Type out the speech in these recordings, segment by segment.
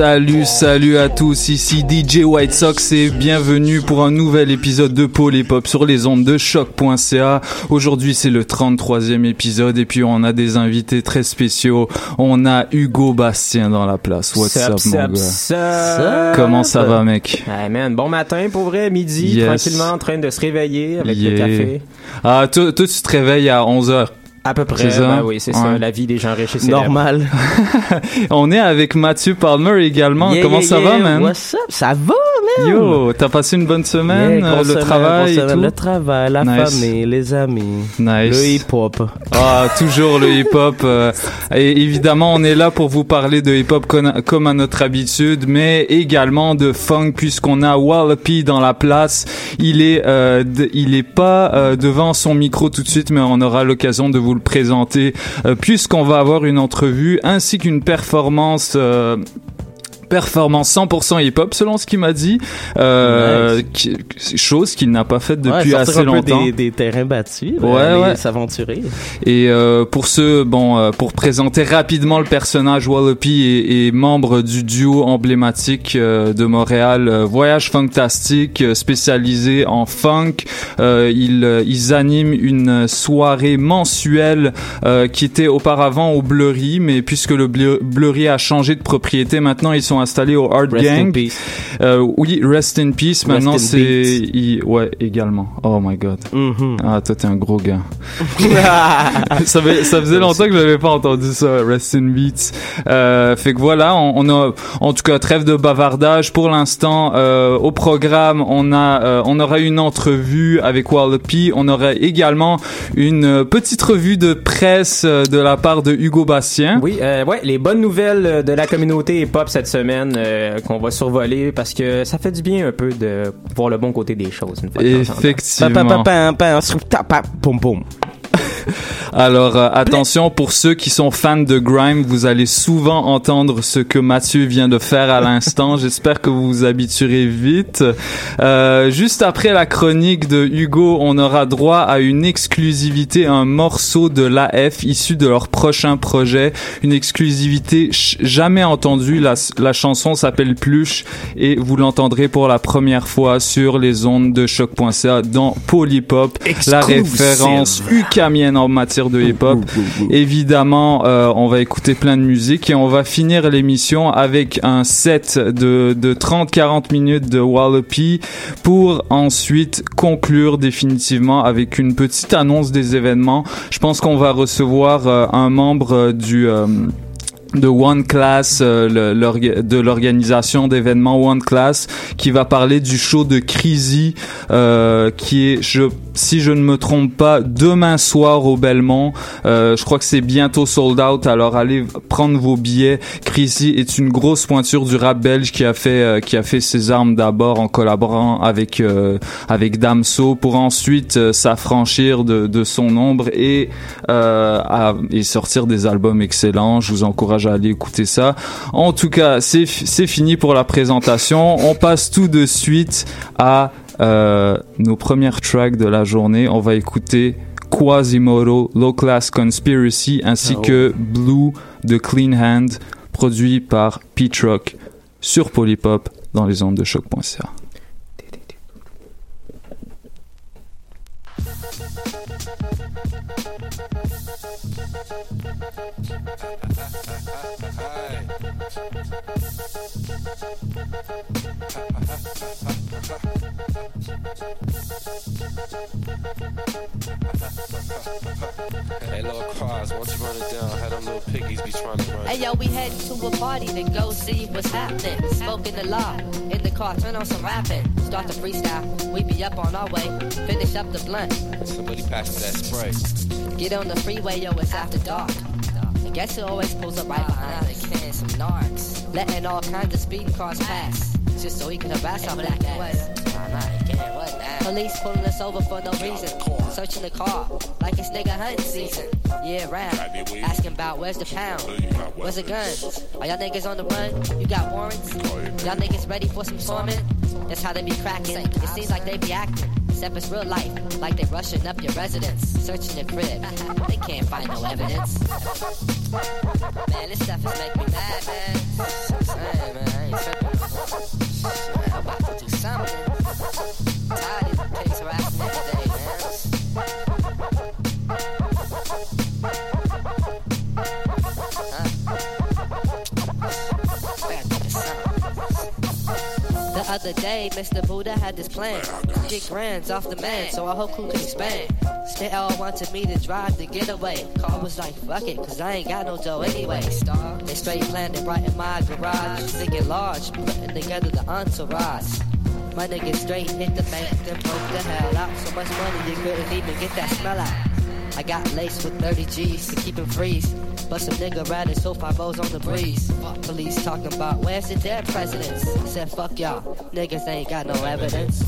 Salut, salut à tous, ici DJ White Sox et bienvenue pour un nouvel épisode de Paul Hip Hop sur les ondes de choc.ca. Aujourd'hui c'est le 33e épisode et puis on a des invités très spéciaux. On a Hugo Bastien dans la place. What's Sup, up, sup, mon gars? Comment ça va mec? Hey man, bon matin pour vrai, midi, Yes. tranquillement en train de se réveiller avec Yeah. le café. Ah, toi, toi, tu te réveilles à 11h. À peu près, C'est ça? ben oui, c'est ça, la vie des gens riches et. Normal. On est avec Mathieu Palmer également. Yeah, Comment yeah, ça va, man? What's up? Ça va? Yo, t'as passé une bonne semaine, Yeah, euh, le travail et tout? Le travail, la Nice. famille, les amis. Nice. Le hip-hop. Ah, toujours le hip-hop. euh, et évidemment, on est là pour vous parler de hip-hop comme à notre habitude, mais également de funk puisqu'on a Wallopy dans la place. Il est, euh, il est pas euh, devant son micro tout de suite, mais on aura l'occasion de vous le présenter euh, puisqu'on va avoir une entrevue ainsi qu'une performance. Euh, performance 100% hip-hop selon ce qu'il m'a dit, euh, qui- chose qu'il n'a pas faite depuis Ouais, assez un peu longtemps. Des, des terrains battus. Ouais, Ouais, ouais. S'aventurer. Et euh, pour ceux, bon, euh, pour présenter rapidement le personnage, Wallopy est, est membre du duo emblématique euh, de Montréal, euh, Voyage Fantastique, euh, spécialisé en funk. Euh, ils, euh, ils animent une soirée mensuelle euh, qui était auparavant au Blurry, mais puisque le Blur- Blurry a changé de propriété, maintenant ils sont installés au Art Rest in Gang. peace. Euh, oui, Rest in Peace. Maintenant in c'est, ouais, également. Oh my God. Mhm. Ah, toi, t'es un gros gars. ça, fait- ça faisait longtemps que j'avais pas entendu ça, Rest in Beats. Euh, fait que voilà, on, on a, en tout cas, trêve de bavardage. Pour l'instant, euh, au programme, on a, euh, on aura une entrevue avec Wallopy. On aura également une petite revue de presse euh, de la part de Hugo Bastien. Oui, euh, ouais, les bonnes nouvelles de la communauté hip-hop cette semaine euh, qu'on va survoler parce que ça fait du bien un peu de voir le bon côté des choses une fois Effectivement. Alors euh, attention pour ceux qui sont fans de grime, vous allez souvent entendre ce que Mathieu vient de faire à l'instant. J'espère que vous vous habituerez vite. Euh, juste après la chronique de Hugo, on aura droit à une exclusivité, un morceau de l'AF issu de leur prochain projet, une exclusivité jamais entendue. La, la chanson s'appelle Pluche et vous l'entendrez pour la première fois sur les ondes de choc.ca dans Polypop, la référence ukamienne en matière de hip-hop. Évidemment, euh, on va écouter plein de musique et on va finir l'émission avec un set de, de 30-40 minutes de Wallopy pour ensuite conclure définitivement avec une petite annonce des événements. Je pense qu'on va recevoir euh, un membre euh, du... de One Class, euh, de l'organisation d'événements One Class, qui va parler du show de Crazy, euh, qui est, je, si je ne me trompe pas, demain soir au Belmont. Euh, je crois que c'est bientôt sold out, alors allez prendre vos billets. Crazy est une grosse pointure du rap belge qui a fait, euh, qui a fait ses armes d'abord en collaborant avec euh, avec Damso pour ensuite euh, s'affranchir de, de son ombre et à- et sortir des albums excellents. Je vous encourage à aller écouter ça. En tout cas, c'est fi- c'est fini pour la présentation. On passe tout de suite à euh, nos premières tracks de la journée. On va écouter Quasimodo, Low Class Conspiracy, ainsi que Blue de Clean Hand, produit par P-Truck sur Polypop dans les ondes de choc.ca. Hey, little cars, why don't you run it down? How them little piggies be trying to run. Hey yo, we heading to a party to go see what's happening. Smoking the law in the car, turn on some rapping. Start the freestyle, we be up on our way. Finish up the blunt, Somebody pass me that spray. get on the freeway, yo, it's after dark. Guess it always pulls up right behind can? Some narcs, letting all kinds of speeding cars pass, just so he can harass our black ass. Nah, nah, he can't, what? Police pulling us over for no reason, searching the car like it's nigga hunting season. Yeah, round, asking about where's the pound, where's the guns? Are y'all niggas on the run? You got warrants? Y'all niggas ready for some torment? That's how they be cracking. It seems like they be acting. Except it's real life, like they rushing up your residence, searching your crib. They can't find no evidence. Man, this stuff is making me mad, man. Hey, man, uh-huh. Other day, Mr. Buddha had this plan. Get grands off the man, so our whole crew could expand. They all wanted me to drive the getaway. Car was like, fuck it, cause I ain't got no dough anyway. They straight planned it right in my garage. Thinking large, putting together the entourage. My niggas straight hit the bank, then broke the hell out. So much money you couldn't even get that smell out. I got laced with 30 G's to keep him freeze. But some nigga riding so five O's on the breeze. Police talking about where's the dead presidents? Said fuck y'all, niggas ain't got no evidence.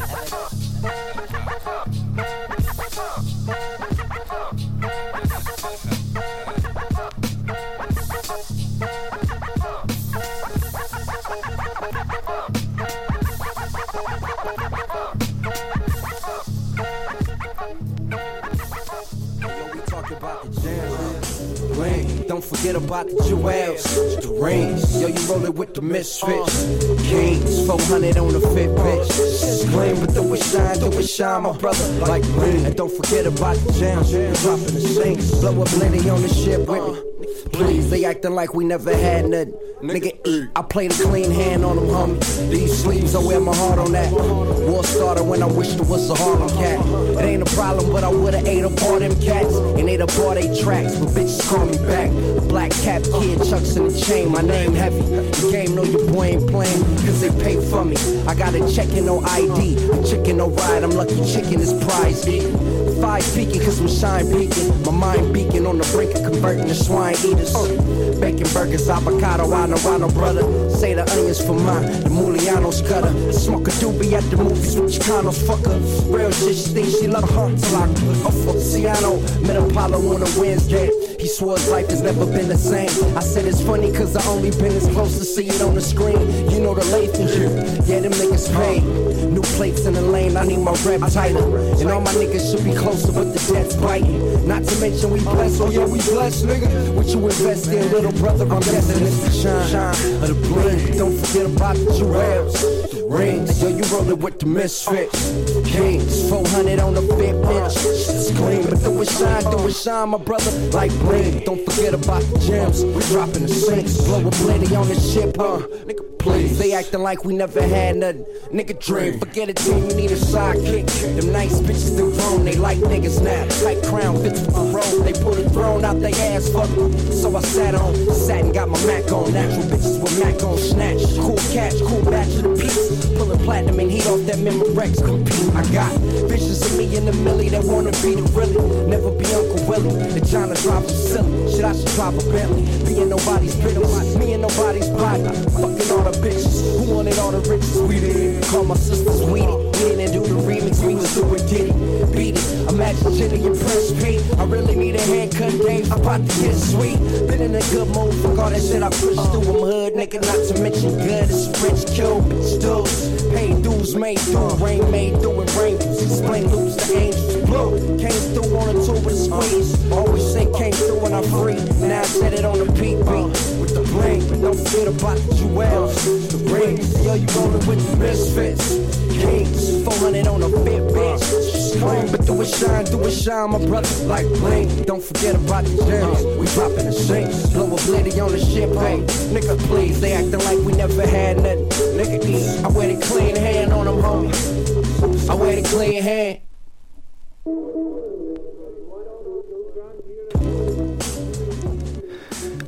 Forget about the jewels, the rings. Yo, you rollin' with the misfits. Kings, 400 on the fit bitch. Scream, but do it shine, do it shine, my brother. Like rain. And don't forget about the jams. Dropping the sinks. Blow up plenty on the ship with me. Please, they acting like we never had nothing. Nigga, eat. I play the clean hand on them, homie. These sleeves, I wear my heart on that. War started when I wished it was a Harlem cat. It ain't a problem, but I would've ate up all them cats. And ate up all they tracks, but bitches call me back. Black cap kid, chucks in the chain, my name heavy. The game know your boy ain't playing, cause they pay for me. I got a check-in no ID, a chicken no ride, I'm lucky chicken is prize. Five peaking, cause I'm shine peaking. My mind beacon on the brink of converting to swine eaters. Bacon burgers, avocado, I know, I know, brother. Say the onions for mine, the Mulianos cutter. Smoke a doobie at the movies with Chicanos, fucker. Real shit, she thinks she love her till I off for Ciano. Met Apollo on a Wednesday. His life has never been the same. I said it's funny cause I only been as close to see it on the screen. You know the late Lathan shit. Yeah, them niggas paid. New plates in the lane, I need my rep tighter. And all my niggas should be closer, but the debt's biting. Not to mention we blessed, oh yeah, we blessed, nigga. What you invest in, little brother, I'm destined to shine. shine of the bling. Don't forget about the jewels. Rings, yo, you rollin' with the misfits. Kings, 400 on the fit bitch. Scream, but do it shine, do it shine, my brother, like bling. Don't forget about the gems. We dropping the sinks, a plenty on the ship, huh? Nigga, please. They acting like we never had nothing. Nigga, dream, forget it, team, you need a sidekick. Them nice bitches still grown, they like niggas now. Tight crown fits with the robe, they pull the throne out they ass, fuck 'em. So I sat on, sat and got my Mac on. Natural bitches with Mac on snatch. Cool catch, cool batch of the piece. Pulling platinum and heat off that Memorex compete. I got visions of me in the millie that wanna be the really. Never be Uncle Willie. The China drive them silly. Shit, I should drive a Bentley. Be in nobody's business. Me and nobody's body. Fucking all the bitches. Who wanted all the riches? We did. Call my sisters Weedy. We didn't do remix. We was doing Diddy. Beat it. Imagine Jenny and Prince really need a haircut, Dave. I'm about to get sweet. Been in a good mood. Fuck all that shit I pushed through. I'm hood, nigga. Not to mention good. It's rich, bitch, dudes. Pay dues, made through. Rain made through and rainbows. Explain loops to angels. Blue. Came through on a tour with a squeeze. Always say came through when I'm free. Now I said it on the PP. With the bling. Don't forget about the jewels. The rings. Yo, you rollin' with the misfits. Kings. 400 on a fit bitch. Scream, but do it shine, do it shine, my brother, like bling. Don't forget about the gems. We dropping the sinks. Blow a blitty on the ship, hey. Nigga, please. They acting like we never had nothing. Nigga. I wear the clean hand on them, homie. I wear the clean hand.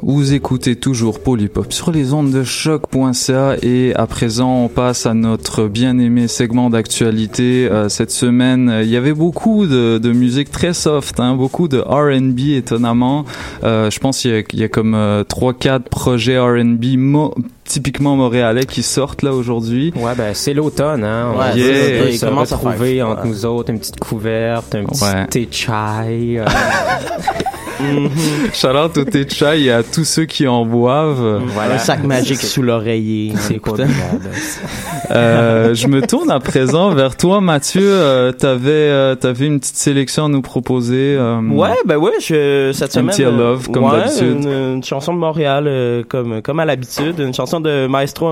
Vous écoutez toujours Polypop sur les ondes de choc.ca et à présent on passe à notre bien-aimé segment d'actualité. Euh, cette semaine, euh, il y avait beaucoup de, de musique très soft, hein, beaucoup de R&B étonnamment. Euh, je pense qu'il y a, il y a comme euh, trois, quatre projets R&B mo- typiquement montréalais qui sortent là aujourd'hui. Ouais, ben c'est l'automne, hein. On Ouais, va yeah. se Ça commence à retrouver faire entre nous autres, une petite couverte, un petit Ouais. thé chai. euh, Shout out au thé de chai et à tous ceux qui en boivent. Un sac magique sous l'oreiller. C'est convenable. Euh, je me tourne à présent vers toi, Mathieu. Euh, t'avais, euh, t'avais une petite sélection à nous proposer. euh, Ouais, ben ouais, je, cette Un semaine. petit I Love, comme ouais, d'habitude. Une, une chanson de Montréal, euh, comme, comme à l'habitude. Une chanson de Maestro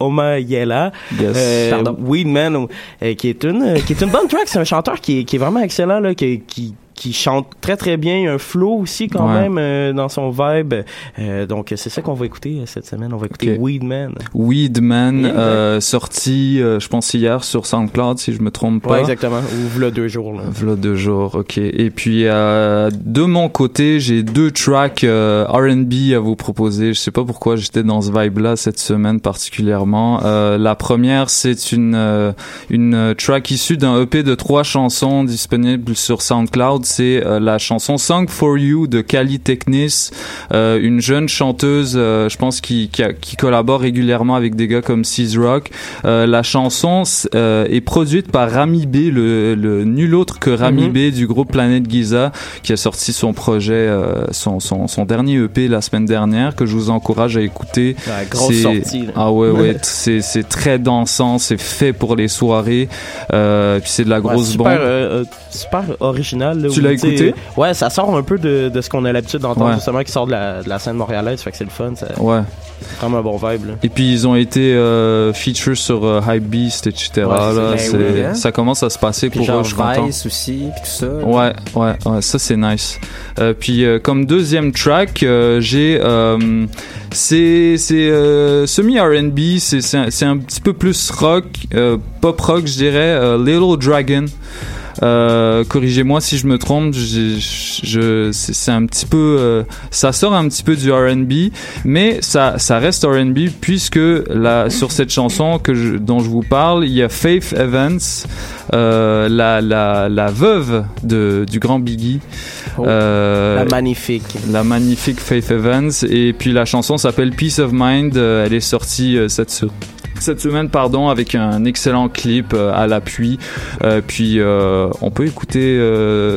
Omayela. Yes. Euh, Pardon. Weedman, euh, qui est une, qui est une bonne track. C'est un chanteur qui est, qui est vraiment excellent, là, qui, qui, qui chante très très bien, il y a un flow aussi quand Ouais. même euh, dans son vibe. Euh, donc c'est ça qu'on va écouter euh, cette semaine. On va écouter. Weedman. Weedman, Yeah, sorti, je pense hier sur SoundCloud, si je me trompe pas. Ouais, exactement. Ou v'là deux jours. Là. V'là deux jours, ok. Et puis de mon côté, j'ai deux tracks R&B à vous proposer. Je sais pas pourquoi j'étais dans ce vibe-là cette semaine particulièrement. La première, c'est une une track issue d'un EP de trois chansons disponible sur SoundCloud. C'est euh, la chanson "Song for You" de Kali Technis, euh, une jeune chanteuse, euh, je pense qui, qui a- qui collabore régulièrement avec des gars comme Seas Rock. Euh, la chanson euh, est produite par Rami B, le, le nul autre que Rami Mhm. B du groupe Planète Giza, qui a sorti son projet, euh, son, son, son dernier EP la semaine dernière, que je vous encourage à écouter. Ouais, grosse C'est- sortie. là. Ah ouais, ouais, c'est c'est très dansant, c'est fait pour les soirées, euh, puis c'est de la Ouais, grosse super, bombe. euh, euh, super original. Là, Tu l'as écouté? Ouais, ça sort un peu de, de ce qu'on a l'habitude d'entendre, Ouais. justement, qui sort de la, de la scène montréalaise. Fait que c'est le fun. C'est Ouais. vraiment un bon vibe. Là. Et puis ils ont été euh, featured sur euh, Hype Beast, etc. Ouais, là, oui, hein. Ça commence à se passer Puis pour genre eux, je content. Vice aussi, puis tout ça. Ouais, ouais, ouais, ça c'est nice. Euh, puis euh, comme deuxième track, euh, j'ai euh, c'est c'est euh, semi R&B, c'est c'est un, c'est un petit peu plus rock, euh, pop rock, je dirais. euh, Little Dragon. Euh, corrigez-moi si je me trompe. Je, je, c'est un petit peu, euh, ça sort un petit peu du R&B, mais ça, ça reste R&B puisque là, sur cette chanson que je, dont je vous parle, il y a Faith Evans, euh, la, la, la veuve de, du grand Biggie. Oh, la magnifique. la magnifique Faith Evans et puis la chanson s'appelle Peace of Mind elle est sortie cette cette semaine pardon avec un excellent clip euh, à l'appui Euh, puis euh, on peut écouter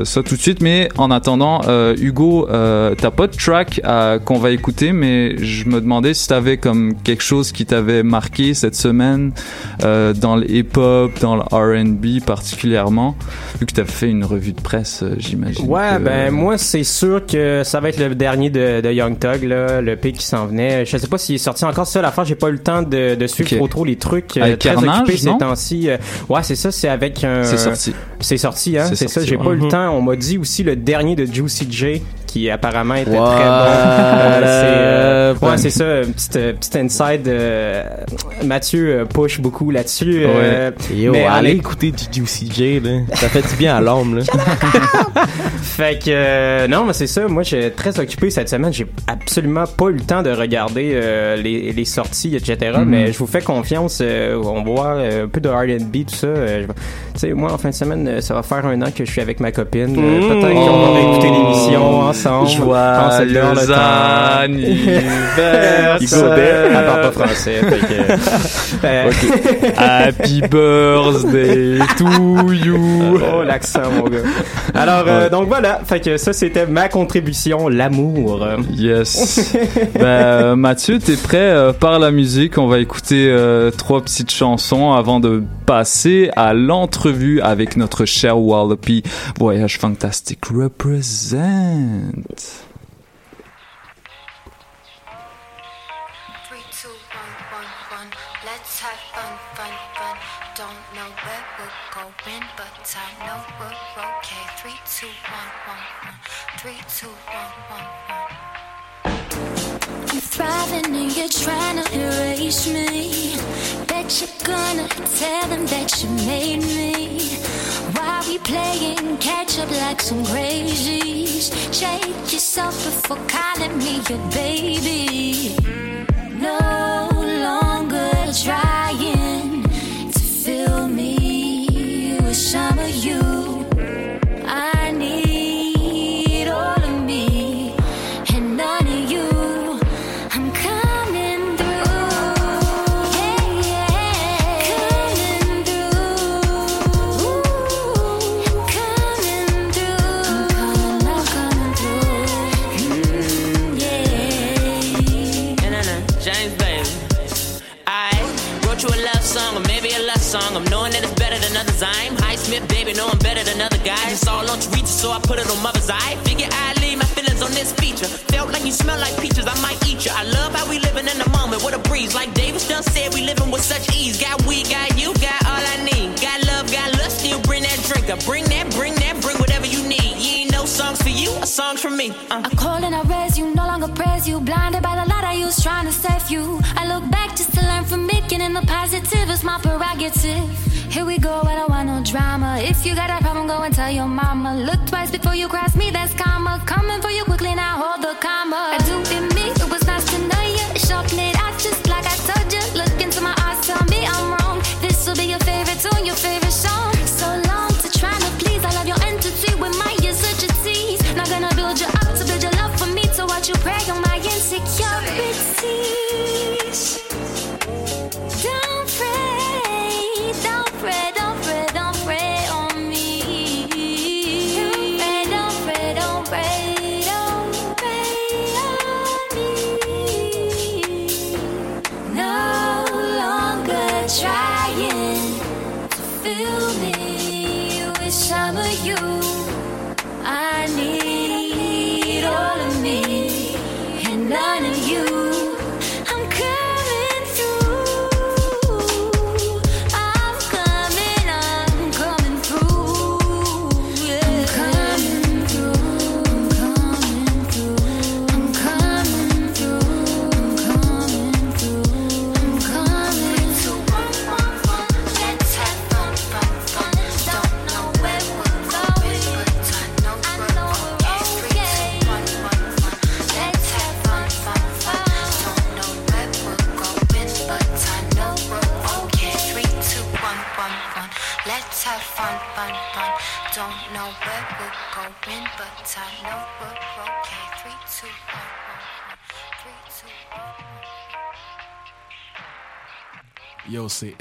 ça tout de suite mais en attendant Hugo t'as pas de track à- qu'on va écouter mais je me demandais si t'avais comme quelque chose qui t'avait marqué cette semaine dans le hip-hop dans le R&B particulièrement vu que t'as fait une revue de presse j'imagine Ouais, que- ben moi c'est sûr que ça va être le dernier de, de Young Thug, là, le P qui s'en venait. Je sais pas s'il est sorti encore ça. La fois, j'ai pas eu le temps de, de suivre trop trop les trucs. euh, Avec très Carnage, occupé ces temps-ci. Euh, Ouais, c'est ça. C'est avec un. C'est sorti. C'est sorti, hein. C'est ça. J'ai ouais. pas eu le Mhm. temps. On m'a dit aussi le dernier de Juicy J qui apparemment était What? très bon. Euh, c'est, euh, ouais, c'est ça. Un petit, euh, petit inside. euh, Mathieu push beaucoup là-dessus. euh, Yo, mais allez écouter du Juicy J, là. Ça fait du bien à là. Fait que euh, non, mais c'est ça. Moi, j'ai très occupé cette semaine. J'ai absolument pas eu le temps de regarder euh, les, les sorties, etc. Mhm. Mais je vous fais confiance. euh, on euh, un peu de R&B, tout ça. Sais, moi, en fin de semaine, euh, ça va faire un an que je suis avec ma copine. Euh, Mhm. Peut-être qu'on va réécouter l'émission ensemble. Joyeux anniversaire. Elle parle pas français. fait que, euh, Happy birthday to you. Oh, l'accent, mon gars. Alors, euh, donc voilà. Fait que ça, c'était ma contribution, l'amour. Yes. ben, Mathieu, t'es prêt par la musique? On va écouter euh, trois petites chansons avant de passer à avec notre cher Wallopy. Voyage fantastique represent. You're trying to erase me. You're gonna tell them that you made me. Why we playing catch up like some crazies? Shake yourself before calling me your baby. No longer trying to fill me with some of you. So I put it on mother's eye. Figure I leave my feelings on this feature. Felt like you smell like peaches, I might eat you. I love how we living in the moment, what a breeze. Like Davis done said, we living with such ease. Got we, got you, got all I need. Got love, got lust, still bring that drink up. Bring that, bring that, bring whatever you need. You ain't no songs for you, a songs for me. Uh. I call and I raise you, no longer praise you. Blinded by the light I use, trying to save you. I look back just to learn from it, getting the positive is my prerogative. Here we go, drama. If you got a problem, go and tell your mama. Look twice before you cross me, that's karma. Coming for you quickly, now hold the comma. I do it me, it was nice to know you. Sharpen it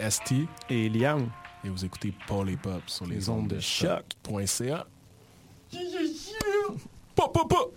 ST. Et Liam. Et vous écoutez Paul et Pop sur les, ondes, de choc.ca. Pop, pop, pop!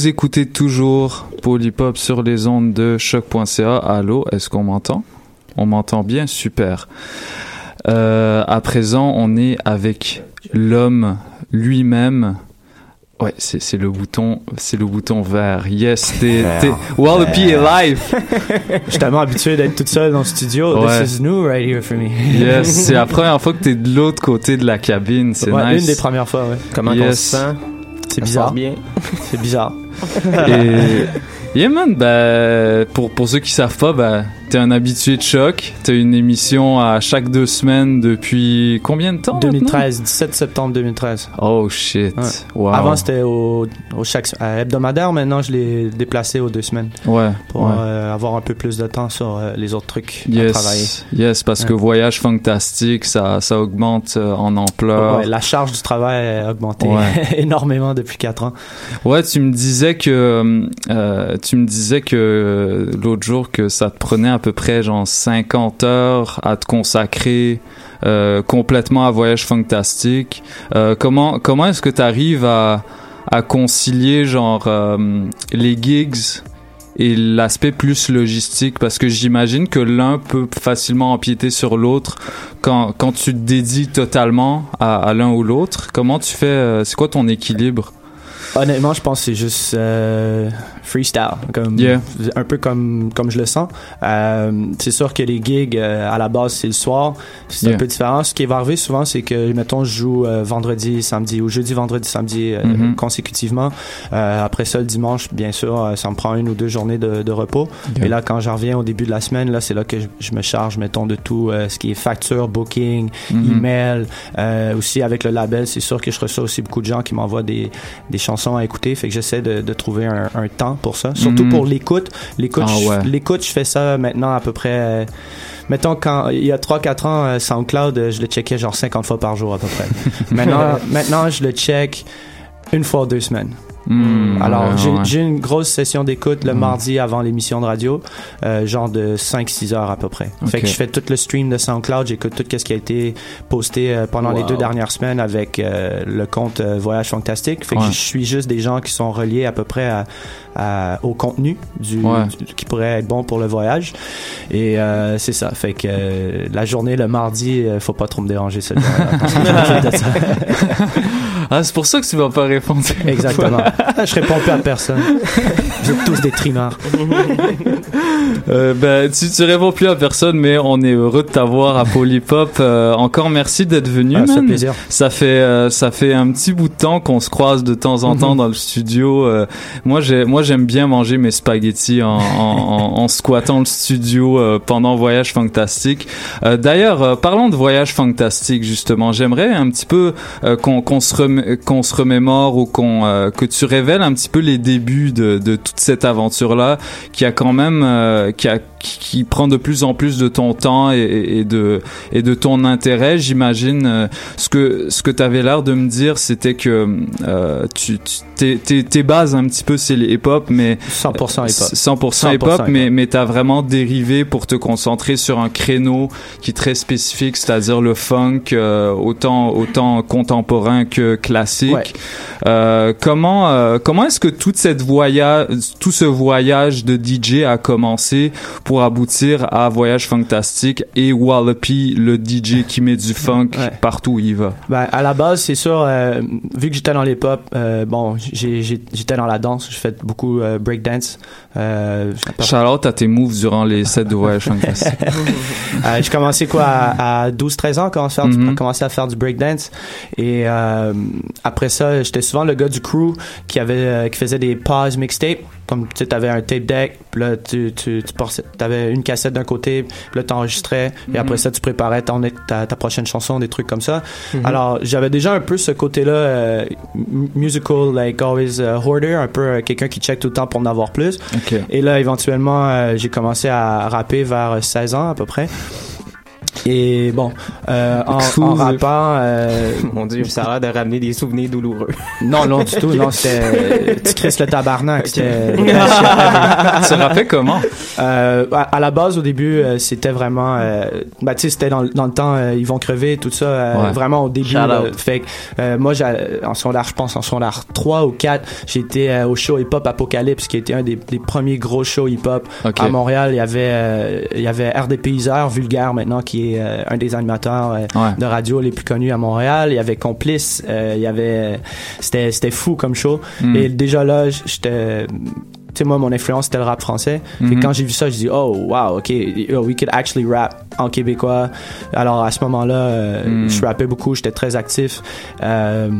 Vous écoutez toujours Polypop sur les ondes de choc.ca. Allô, est-ce qu'on m'entend? On m'entend bien, super. Euh, à présent, on est avec l'homme lui-même. Ouais, c'est c'est le bouton, c'est le bouton vert. Yes, t'es, t'es, Wallopy est live. Je suis tellement habitué d'être toute seule dans le studio. Ouais. This is new right here for me. Yes, c'est la première fois que t'es de l'autre côté de la cabine. C'est Ouais, nice. Une des premières fois, ouais. Comment Yes. on se sent? C'est bizarre. bien. C'est bizarre. Et yeah man, ben, pour, pour ceux qui savent pas, ben, t'es un habitué de choc. T'as une émission à chaque deux semaines depuis combien de temps? maintenant? 2013, 17 septembre 2013. Oh shit. Ouais. Wow. Avant, c'était au, au chaque, à hebdomadaire. Maintenant, je l'ai déplacé aux deux semaines. Ouais, Pour ouais. euh, avoir un peu plus de temps sur euh, les autres trucs à travailler. Yes, yes, parce que. Voyage Fantastique, ça, ça augmente euh, en ampleur. La charge du travail a augmenté énormément depuis 4 ans. Ouais, tu me disais que euh, tu me disais que euh, l'autre jour que ça te prenait à peu près genre 50 heures à te consacrer euh, complètement à Voyage Fantastique. Euh, comment comment est-ce que tu arrives à à concilier genre les gigs et l'aspect plus logistique? Parce que j'imagine que l'un peut facilement empiéter sur l'autre quand quand tu te dédies totalement à, l'un ou l'autre. Comment tu fais c'est quoi ton équilibre? Honnêtement, je pense que c'est juste euh, freestyle, comme Yeah. un peu comme comme je le sens. Euh, c'est sûr que les gigs euh, à la base c'est le soir, c'est Yeah. un peu différent. Ce qui va arriver souvent, c'est que mettons je joue euh, vendredi, samedi ou jeudi, vendredi, samedi Mhm. consécutivement. Euh, après ça, le dimanche, bien sûr, ça me prend une ou deux journées de, de repos. Yeah. Et là, quand je reviens au début de la semaine, là, c'est là que je, je me charge, mettons, de tout euh, ce qui est facture, booking, Mhm. email. Euh, aussi avec le label, c'est sûr que je reçois aussi beaucoup de gens qui m'envoient des, des chansons à écouter. Fait que j'essaie de, de trouver un, un temps pour ça. Surtout pour l'écoute. L'écoute, Ah ouais. l'écoute, je fais ça maintenant à peu près. euh, mettons quand il y a 3-4 ans, euh, SoundCloud, euh, je le checkais genre 50 fois par jour à peu près. maintenant, maintenant, je le check une fois deux semaines. Hmm, Alors, ouais, j'ai ouais. j'ai une grosse session d'écoute le Mm. mardi avant l'émission de radio, euh, genre de 5-6 heures à peu près. Fait que je fais tout le stream de SoundCloud, j'écoute tout ce qui a été posté euh, pendant les deux dernières semaines avec euh, le compte Voyage Fantastique. Fait que je suis juste des gens qui sont reliés à peu près à, à- au contenu du, qui pourrait être bon pour le voyage. Et c'est ça. Fait que la journée, le mardi, faut pas trop me déranger cette journée-là. Ah, c'est pour ça que tu vas pas répondre. Exactement. je réponds plus à personne. Vous êtes tous des trimards. Euh, ben, tu, tu réponds plus à personne, mais on est heureux de t'avoir à Polypop. Euh, encore merci d'être venu. Ah, ça fait man. plaisir. Ça fait euh, ça fait un petit bout de temps qu'on se croise de temps en temps Mhm. dans le studio. Euh, moi, j'ai moi j'aime bien manger mes spaghettis en, en, en, en squattant le studio euh, pendant Voyage Fantastique. Euh, D'ailleurs, parlons de Voyage Fantastique justement. J'aimerais un petit peu euh, qu'on qu'on se remé- qu'on se remémore ou qu'on euh, que tu révèles un petit peu les débuts de, de toute cette aventure là qui a quand même euh, qui a qui, qui prend de plus en plus de ton temps et, de et de ton intérêt j'imagine euh, ce que ce que tu avais l'air de me dire c'était que euh, tu, tu tes, bases un petit peu c'est les hip-hop mais 100% hip-hop. 100% hip-hop 100% mais mais t'as vraiment dérivé pour te concentrer sur un créneau qui est très spécifique c'est-à-dire le funk autant autant contemporain que classique Ouais. comment comment est-ce que toute cette voyage tout ce voyage de DJ a commencé pour aboutir à Voyage Fantastique et Wallopy le DJ qui met du funk partout où il va Ben, à la base, c'est sûr, euh, vu que j'étais dans les pop, euh, bon, j'étais dans la danse, je fais beaucoup euh, breakdance. Euh, Charlotte à tes moves durant les sets de Voyage Fantastique Euh, j'ai commencé quoi à, à 12-13 ans, commencé à, faire du- commencé à faire du breakdance. Et euh, après ça, j'étais souvent le gars du crew qui avait qui faisait des pause mixtapes. Comme tu avais un tape deck, puis là tu tu tu avais une cassette d'un côté, puis là t'enregistrais, et après Mhm. ça tu préparais ton, ta, ta prochaine chanson, des trucs comme ça. Mhm. Alors j'avais déjà un peu ce côté-là euh, musical, like always uh, hoarder, un peu euh, quelqu'un qui check tout le temps pour en avoir plus. Et là, éventuellement, euh, j'ai commencé à rapper vers 16 ans à peu près. Et bon, euh, en, en rappant... euh, Mon Dieu, ça a l'air de ramener des souvenirs douloureux. Non, non, du tout. Non, c'était... Tu Chris le tabarnak. C'était... Tu rappais comment? Euh, à, à la base, au début, euh, c'était vraiment... Euh, bah, tu sais, c'était dans, dans le temps, euh, ils vont crever, tout ça. euh, Ouais. Vraiment au début. Là. fait que, euh, moi, en secondaire, je pense, en secondaire 3 ou 4, j'ai été euh, au show hip-hop Apocalypse, qui était un des, des premiers gros shows hip-hop à Montréal. Il y avait, euh, il y avait RDP Vulgaire maintenant, qui est euh, un des animateurs euh, Ouais. de radio les plus connus à Montréal. Il y avait Complice, euh, il y avait, c'était, c'était fou comme show. Mm. Et déjà là, j'étais, tu sais, moi, mon influence, c'était le rap français. Que Mhm. quand j'ai vu ça, je dis, oh, wow, OK, we could actually rap en québécois. Alors, à ce moment-là, euh, Mm. je rappais beaucoup, j'étais très actif. Euh,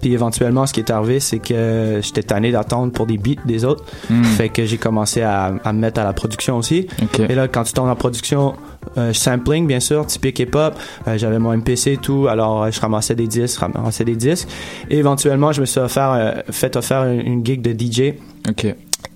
puis éventuellement, ce qui est arrivé, c'est que j'étais tanné d'attendre pour des beats des autres. Mm. Fait que j'ai commencé à, à me mettre à la production aussi. Et là, quand tu tombes en production, euh, sampling, bien sûr, typique hip-hop, euh, j'avais mon MPC et tout, alors euh, je ramassais des disques, ramassais des disques. Et éventuellement, je me suis offert, euh, fait offert une, une gig de DJ.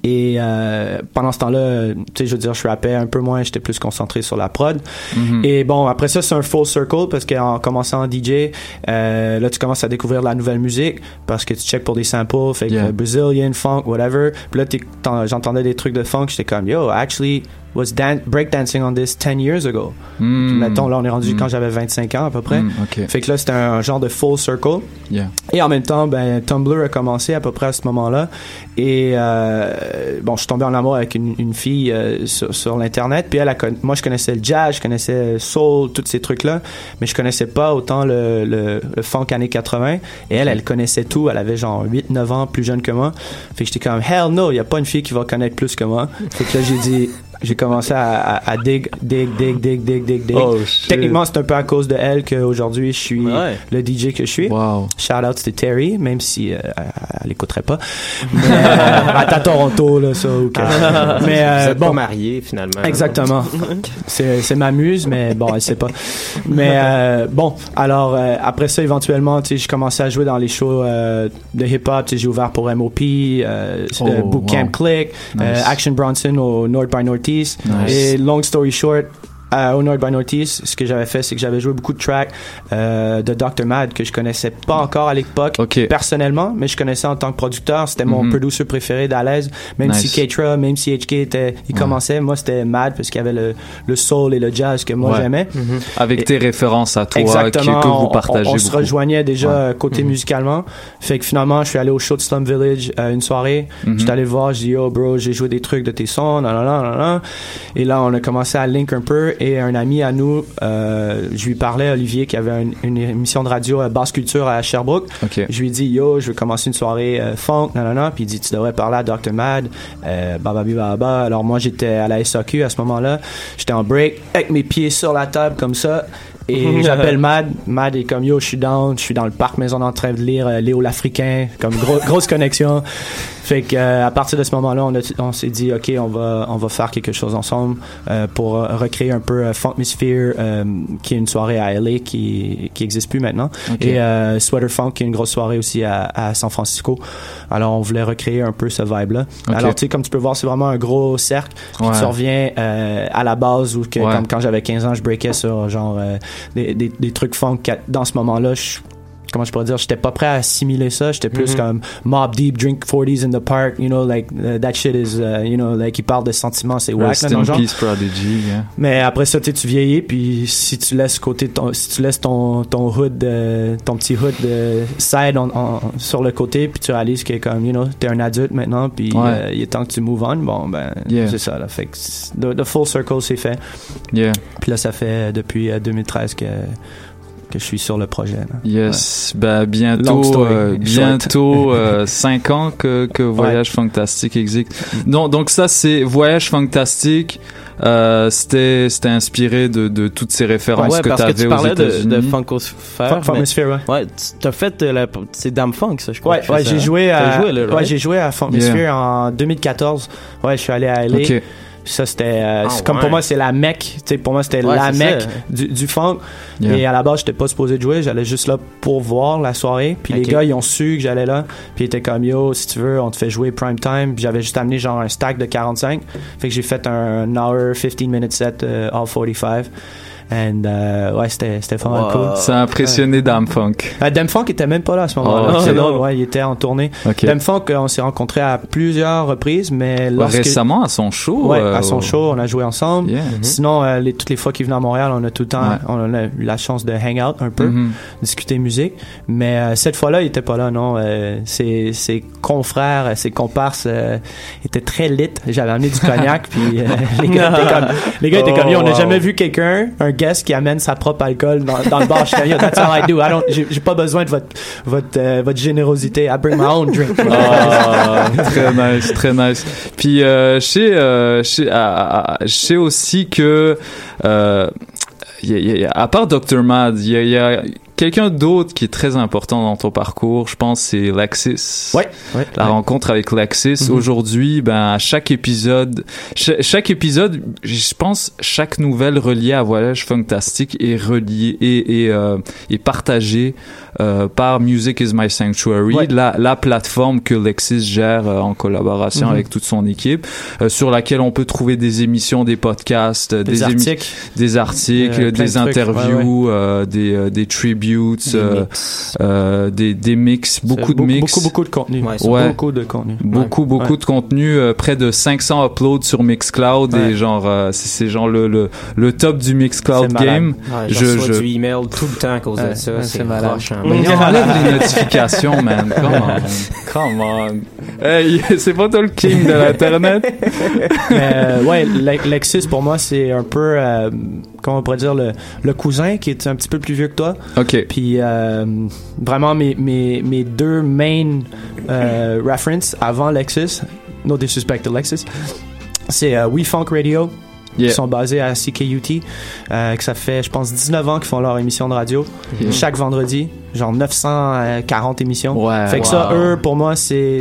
Et euh, pendant ce temps-là, tu sais, je veux dire, je rappais un peu moins, j'étais plus concentré sur la prod. Mhm. Et bon, après ça, c'est un full circle parce qu'en commençant en DJ, euh, là, tu commences à découvrir de la nouvelle musique parce que tu check pour des samples, fait que Yeah. Brazilian, funk, whatever. Puis là, j'entendais des trucs de funk, j'étais comme, yo, actually, was dan breakdancing on this 10 years ago. Mm. Puis mettons, là, on est rendu Mm. quand j'avais 25 ans à peu près. Mm, ok. Fait que là, c'était un genre de full circle. Yeah. Et en même temps, ben, Tumblr a commencé à peu près à ce moment-là. Et euh, bon, je suis tombé en amour avec une, une fille euh, sur, sur l'internet. Puis elle, a moi, je connaissais le jazz, je connaissais soul, tous ces trucs-là, mais je connaissais pas autant le, le, le funk années 80. Et elle, elle connaissait tout. Elle avait genre 8-9 ans, plus jeune que moi. Fait que j'étais comme hell no, il y a pas une fille qui va connaître plus que moi. Fait que là, j'ai dit. J'ai commencé à, à, à dig, dig, dig, dig, dig, dig, dig. Oh. Techniquement, c'est un peu à cause de elle qu'aujourd'hui, je suis le DJ que je suis. Wow. Shout out to Terry, même si euh, elle, elle écouterait pas. Mais, euh, elle est à Toronto, là, ça. ou que- mais euh, Vous êtes bon. pas mariés, finalement. Exactement. c'est c'est ma muse, mais bon, elle sait pas. Mais euh, bon, alors euh, après ça, éventuellement, tu sais, j'ai commencé à jouer dans les shows euh, de hip-hop. Tu sais, j'ai ouvert pour MOP, euh, Oh, Bootcamp wow. Click, euh, Nice. Action Bronson au North by Northeast. Nice. Et long story short, euh, au North by Northeast, ce que j'avais fait, c'est que j'avais joué beaucoup de tracks euh, de Dr. Mad que je connaissais pas encore à l'époque personnellement, mais je connaissais en tant que producteur. C'était mon Mhm. producer préféré d'Alaise. Même Nice. si Keitra, même si HK était, il Ouais. commençait, moi c'était Mad parce qu'il y avait le, le soul et le jazz que moi Ouais. j'aimais. Avec Et- tes références à toi Exactement. que, que vous partagez On, on se rejoignait déjà Ouais. côté Mhm. musicalement. Fait que finalement, je suis allé au show de Slum Village euh, une soirée. Mhm. J'étais allé voir, j'ai dit, yo, bro, j'ai joué des trucs de tes sons, nan. Et là, on a commencé à link un peu. Et un ami à nous, euh, je lui parlais, Olivier, qui avait une, une émission de radio à Basse Culture à Sherbrooke. Je lui ai dit, yo, je veux commencer une soirée euh, funk, nanana. Puis il dit, tu devrais parler à Dr. Mad, euh, bababi bababa. Alors moi, j'étais à la SAQ à ce moment-là. J'étais en break, avec mes pieds sur la table comme ça. Et j'appelle Mad. Mad est comme yo, je suis down, je suis dans le parc maison en train de lire euh, Léo l'Africain, comme gros- grosse connexion. Fait que euh, à partir de ce moment-là, on, a- on s'est dit ok, on va on va faire quelque chose ensemble euh, pour euh, recréer un peu Funkmisphere, euh, qui est une soirée à LA qui qui existe plus maintenant, Ok. et euh, Sweater Funk qui est une grosse soirée aussi à, à San Francisco. Alors on voulait recréer un peu ce vibe-là. Ok. Alors tu sais comme tu peux voir, c'est vraiment un gros cercle. Puis Ouais. Tu reviens euh, à la base où que, Ouais. comme quand j'avais 15 ans, je breakais sur genre euh, des, des, des trucs funk. Dans ce moment-là, je comment je pourrais dire, j'étais pas prêt à assimiler ça. J'étais plus Mhm. comme Mob Deep, drink 40s in the park, you know, like uh, that shit is, uh, you know, like il parle de sentiments, c'est whack. Là, dans peace, Prodigy. yeah. Mais après ça, tu vieillis, puis si tu laisses côté ton, si tu laisses ton ton hood, euh, ton petit hood euh, side sur le côté, puis tu réalises que comme you know, t'es un adulte maintenant, puis Ouais. euh, il est temps que tu move on. Bon ben, Yeah. c'est ça là. Fait que the, the full circle c'est fait. Yeah. Puis là, ça fait euh, depuis euh, 2013 que que je suis sur le projet. là. Yes, Long bientôt, story, euh, bientôt euh, cinq ans que, que Voyage Fantastique existe. Non, donc ça c'est Voyage Fantastique. Euh, c'était c'était inspiré de, de toutes ces références Ouais, que parce tu que avais tu aux parlais de, de Funkosphère. Fun- Funkosphère, ouais. Ouais, tu- t'as fait euh, la, c'est Dame Funk, ça, je crois. Ouais, ouais, j'ai ça. joué à, joué, là, ouais, right? j'ai joué à Funkmisphere en 2014. Ouais, je suis allé à LA. Ça c'était euh, Ah, comme ouais. pour moi c'est la mecque, sais pour moi c'était Ouais, la mecque ça. du, du funk Yeah. et à la base j'étais pas supposé jouer, j'allais juste là pour voir la soirée. Puis les gars ils ont su que j'allais là, puis ils étaient comme yo si tu veux on te fait jouer prime time. Puis j'avais juste amené genre un stack de 45. Fait que j'ai fait un, hour 15 minute set euh, all 45 and euh, ouais c'était c'était vraiment Wow. cool. Ça a impressionné Dame Funk. Euh, Dame Funk était même pas là à ce moment-là. Oh, ok. C'est drôle, ouais, il était en tournée. Ok. Dame Funk, euh, on s'est rencontrés à plusieurs reprises, mais lorsque... récemment à son show. Ouais, euh, à son show, on a joué ensemble. Yeah. Sinon, euh, les, toutes les fois qu'il venait à Montréal, on a tout le temps, Ouais. on a eu la chance de hang out un peu, Mhm. discuter musique. Mais euh, cette fois-là, il était pas là, non. Euh, ses, ses confrères, ses comparses euh, étaient très lit. J'avais amené du cognac, puis euh, les gars étaient comme, les gars étaient comme, Oh, on n'a wow. jamais vu quelqu'un, un guest qui amène sa propre alcool dans, dans le bar. Je suis that's all I do. I don't- J'ai pas besoin de votre votre euh, votre générosité. I bring my own drink. Ah, très nice, très nice. Puis euh, je sais, euh, je sais, ah, ah, ah, je sais aussi que euh, y a- y a- à part Dr Mad, il y a, y a quelqu'un d'autre qui est très important dans ton parcours. Je pense c'est Lexis. Ouais, ouais, La ouais. rencontre avec Lexis. Mhm. Aujourd'hui, ben à chaque épisode, cha- chaque épisode, je pense chaque nouvelle reliée à Voyage Fantastique est reliée et et, euh, est partagée euh, par Music is My Sanctuary, Ouais. la, la plateforme que Lexis gère euh, en collaboration Mhm. avec toute son équipe, euh, sur laquelle on peut trouver des émissions, des podcasts, euh, Des émi- articles. des articles, Euh, des interviews, euh, des, euh, des tributes, Des euh, mix. euh, des, des mix, beaucoup de beaucoup, mix. Beaucoup, beaucoup de contenu. Ouais, c'est Ouais. Beaucoup de contenu. Beaucoup, Ouais. beaucoup Ouais. de contenu, euh, près de 500 uploads sur Mixcloud Ouais. et genre, euh, c'est genre le, le, le top du Mixcloud game. Ouais, je, je, reçois je, du email tout le temps à cause Ouais, de ça. c'est malade. hein. Mais enlève les notifications, man. Come on. Come on. Hey, c'est pas toi le king de l'internet. Mais euh, ouais, Le- Lexus pour moi c'est un peu, euh, comment on pourrait dire le, le cousin qui est un petit peu plus vieux que toi. Ok. Puis euh, vraiment mes, mes, mes deux main euh, references avant Lexus, no disrespect to Lexus, c'est euh, We Funk Radio. Yeah. Qui sont basés à CKUT, euh, que ça fait, je pense, 19 ans qu'ils font leur émission de radio. Yeah. Chaque vendredi, genre 940 émissions. Ouais. Fait que ça, eux, pour moi, c'est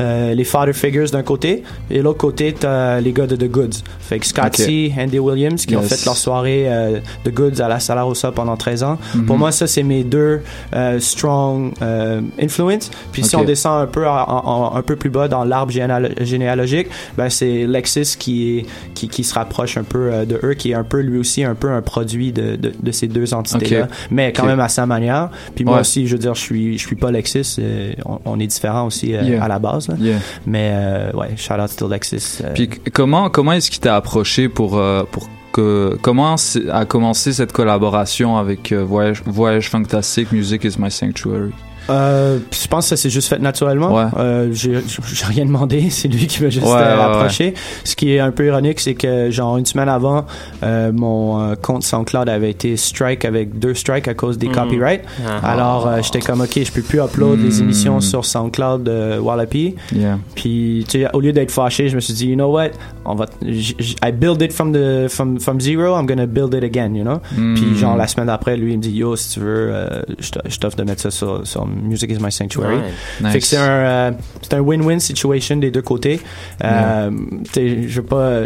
euh, les father figures d'un côté, et l'autre côté, t'as les gars de The Goods. Fait que Scott Ok. C, Andy Williams, qui ont fait leur soirée euh, The Goods à la Sala Rosa pendant 13 ans. Mhm. Pour moi, ça, c'est mes deux euh, strong euh, influence. Puis si on descend un peu, en- en- un peu plus bas dans l'arbre généalo- généalogique, ben c'est Lexis qui, qui, qui se rapproche un peu de eux, qui est un peu lui aussi un peu un produit de, de, de ces deux entités-là, mais quand même à sa manière. Puis moi Ouais. aussi, je veux dire, je suis, je suis pas Lexis, on, on est différents aussi euh, Yeah. à la base. là. Yeah. Mais euh, ouais, shout out to Lexis. euh, Puis comment comment est-ce qu'il t'a approché pour euh, pour que comment a commencé cette collaboration avec Voyage, Voyage Fantastique Music is My Sanctuary? Euh, je pense que ça s'est juste fait naturellement. Ouais. Euh, j'ai rien demandé, c'est lui qui m'a juste Ouais, euh, ouais, approché. Ce qui est un peu ironique, c'est que genre une semaine avant, euh, mon euh, compte SoundCloud avait été strike avec deux strikes à cause des Mm. copyrights. Ah. Alors euh, j'étais comme ok, je peux plus upload les Mm. émissions sur SoundCloud de Wallapie. Yeah. Puis tu sais, au lieu d'être fâché, je me suis dit, you know what, on va, j- j- I build it from the from from zero, I'm gonna build it again, you know? Puis genre la semaine d'après, lui il me dit, yo, si tu veux, euh, je t'offre de mettre ça sur, sur Music is my sanctuary. Nice. Fait que c'est un euh, c'est un win-win situation des deux côtés. Euh, je veux pas,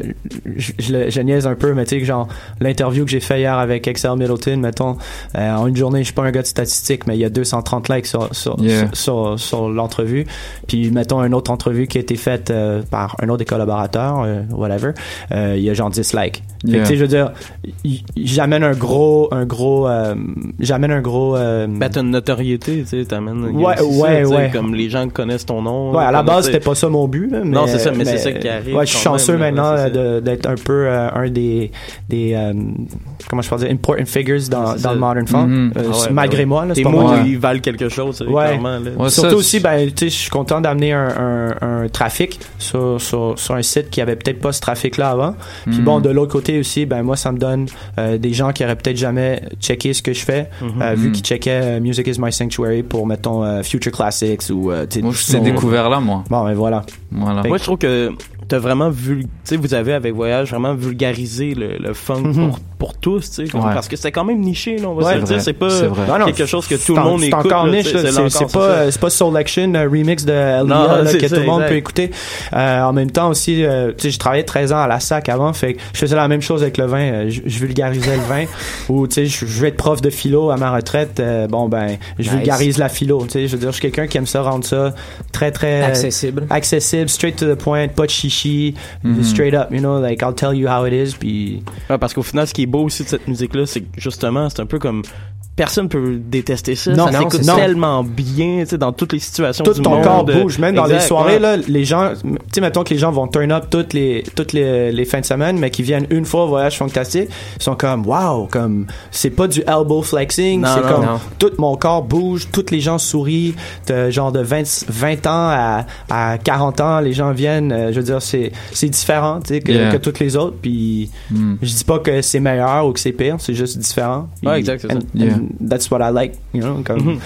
je, je, le- je niaise un peu, mais tu sais, genre l'interview que j'ai fait hier avec Excel Middleton, mettons, euh, en une journée, je suis pas un gars de statistiques, mais il y a 230 likes sur sur, Yeah. sur, sur, sur l'entrevue. Puis mettons une autre entrevue qui a été faite euh, par un autre des collaborateurs, euh, whatever, euh, il y a genre 10 likes. Fait Yeah. je veux dire, j'amène un gros, un gros, euh, j'amène un gros. euh, Ben, t'as une notoriété, tu sais, a Ouais, ça, ouais, ouais. Comme les gens connaissent ton nom. Ouais, à la base, c'était pas ça mon but. Là, mais, Non, c'est ça, mais c'est ça qui arrive Ouais, je suis chanceux même, maintenant euh, d'être un peu euh, un des, des euh, comment je peux dire, important figures dans, dans ça. le modern funk. Mhm. Euh, Ah ouais, c'est ben malgré ouais. moi, là, pas mots, moi. ils valent quelque chose, Ouais. clairement. là. Ouais, Surtout ça, aussi, ben, tu sais, je suis content d'amener un, un, un trafic sur, sur, sur un site qui avait peut-être pas ce trafic-là avant. Puis bon, de l'autre côté aussi, ben, moi, ça me donne euh, des gens qui auraient peut-être jamais checké ce que je fais, Mhm. euh, vu qu'ils checkaient euh, Music is my sanctuary pour, mettons, euh, Future Classics ou, euh, Moi, je t'ai découvert là, moi. Bon, ben voilà. Voilà. Moi, je trouve que t'as vraiment vu, tu sais, vous avez avec Voyage vraiment vulgarisé le, le funk Mhm. pour, pour tous, tu sais, Ouais. parce que c'est quand même niché, là, on va Ouais, se le dire, c'est pas c'est vrai. Non, non, quelque chose que tout le monde c'est écoute. niche, c'est encore, c'est c'est pas, euh, c'est pas Soul Action, un remix de là, c'est que ça, tout le monde exact. peut écouter. Euh, en même temps aussi, euh, tu sais, je travaillais 13 ans à la SAC avant, fait que je faisais la même chose avec le vin, euh, je, vulgarisais le vin, ou tu sais, je, vais être prof de philo à ma retraite, euh, bon ben, je Nice. vulgarise la philo, tu sais, je veux dire, je suis quelqu'un qui aime ça, rendre ça très très... euh, Accessible. accessible, straight to the point, pas de chichi, Mhm. straight up, you know, like I'll tell you how it is, puis... Ouais, parce qu'au final, ce qui est beau aussi de cette musique-là, c'est que justement, c'est un peu comme personne peut détester ça. Non, ça s'écoute tellement bien, tu sais, dans toutes les situations tout du ton monde. corps bouge même dans les soirées ouais. là les gens tu sais mettons que les gens vont turn up toutes les toutes les, les fins de semaine mais qui viennent une fois au voyage fantastique ils sont comme wow comme c'est pas du elbow flexing Non, c'est non, comme non. tout mon corps bouge tous les gens sourient de genre de 20 20 ans à, à 40 ans les gens viennent euh, je veux dire c'est c'est différent tu sais que, Yeah. que toutes les autres puis Mm. je dis pas que c'est meilleur ou que c'est pire c'est juste différent Puis- Ouais, exact, c'est ça. and- Yeah. and that's what I like you know comme Mhm.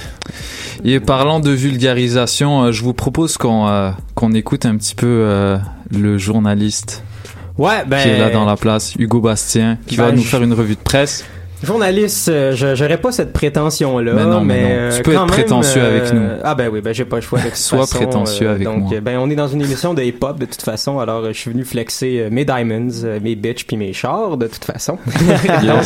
Et parlant de vulgarisation, euh, je vous propose qu'on euh, qu'on écoute un petit peu euh, le journaliste Ouais, ben. qui est là dans la place, Hugo Bastien, qui va Ben, nous je- faire une revue de presse. Journaliste, euh, je j'aurais pas cette prétention-là, Mais non, mais non. euh, Tu peux être même, prétentieux euh, avec nous. Ah ben oui, ben j'ai pas le choix de toute Sois façon, prétentieux avec donc, moi. euh, Ben on est dans une émission de hip-hop de toute façon, alors euh, je suis venu flexer euh, mes diamonds, euh, mes bitches puis mes chars de toute façon. Donc,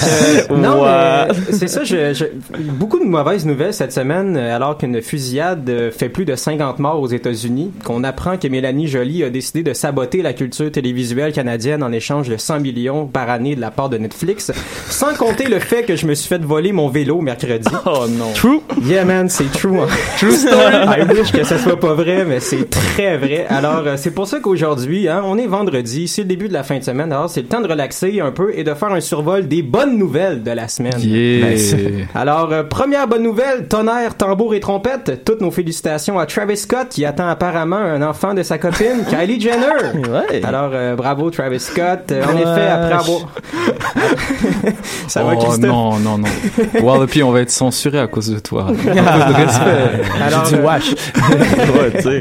euh, non, mais c'est ça, je, je- beaucoup de mauvaises nouvelles cette semaine, euh, alors qu'une fusillade euh, fait plus de 50 morts aux États-Unis, qu'on apprend que Mélanie Joly a décidé de saboter la culture télévisuelle canadienne en échange de 100 millions par année de la part de Netflix, sans compter le fait que je me suis fait voler mon vélo mercredi. Oh non. True. Yeah, man, c'est true. hein. True story. I wish que ça soit pas vrai, mais c'est très vrai. Alors, euh, c'est pour ça qu'aujourd'hui, hein, on est vendredi, c'est le début de la fin de semaine. Alors, c'est le temps de relaxer un peu et de faire un survol des bonnes nouvelles de la semaine. Yeah. Nice. Alors, euh, première bonne nouvelle, tonnerre, tambour et trompette. Toutes nos félicitations à Travis Scott qui attend apparemment un enfant de sa copine, Kylie Jenner. Ouais. Alors, euh, bravo Travis Scott. Euh, en Ouais. effet, après avoir... ça va, oh Christophe? non, non, non. Wallopy, on va être censuré à cause de toi. Un peu de respect. Alors, j'ai dit euh, wash Ouais.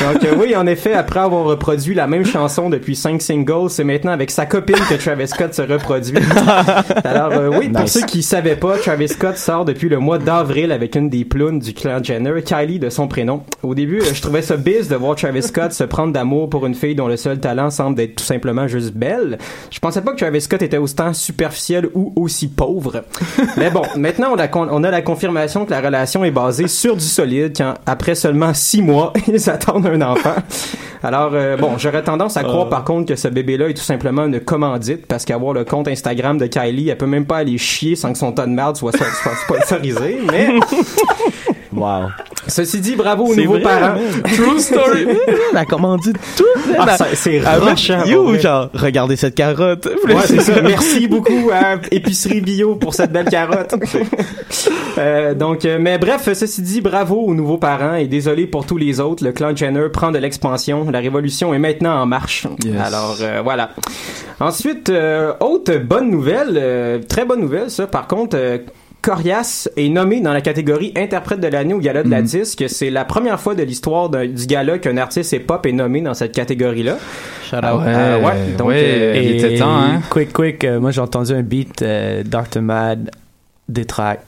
Donc euh, oui, en effet, après avoir reproduit la même chanson depuis cinq singles, c'est maintenant avec sa copine que Travis Scott se reproduit. Alors euh, oui, pour ceux qui savaient pas, Travis Scott sort depuis le mois d'avril avec une des plounes du clan Jenner, Kylie de son prénom. Au début, euh, je trouvais ça biz de voir Travis Scott se prendre d'amour pour une fille dont le seul talent semble être tout simplement juste belle. Je pensais pas que Travis Scott était autant superficiel ou aussi pauvre. Mais bon, maintenant on a, con- on a la confirmation que la relation est basée sur du solide quand après seulement six mois, ils attendent un enfant. Alors euh, bon, j'aurais tendance à croire par contre que ce bébé-là est tout simplement une commandite parce qu'avoir le compte Instagram de Kylie, elle peut même pas aller chier sans que son tas de merde soit, soit sponsorisé. Mais wow Ceci dit, bravo aux nouveaux vrai, parents. man. True story. La commandite tout. Ah, c'est Ah, man, rushant, pour Yo, vrai. genre, regardez cette carotte. Ouais, c'est ça. Merci beaucoup à Épicerie Bio pour cette belle carotte. Euh, donc, euh, mais bref, ceci dit, bravo aux nouveaux parents et désolé pour tous les autres. Le clan Jenner prend de l'expansion. La révolution est maintenant en marche. Yes. Alors, euh, voilà. Ensuite, euh, autre bonne nouvelle, très bonne nouvelle, ça, par contre, Corias est nommé dans la catégorie interprète de l'année au gala de la Mhm. disque. C'est la première fois de l'histoire du gala qu'un artiste hip-hop est nommé dans cette catégorie-là. Ah Ouais, Euh, ouais, donc, ouais, euh, il était temps, hein. Quick, quick, euh, moi j'ai entendu un beat euh, Dr. Mad, Détrac,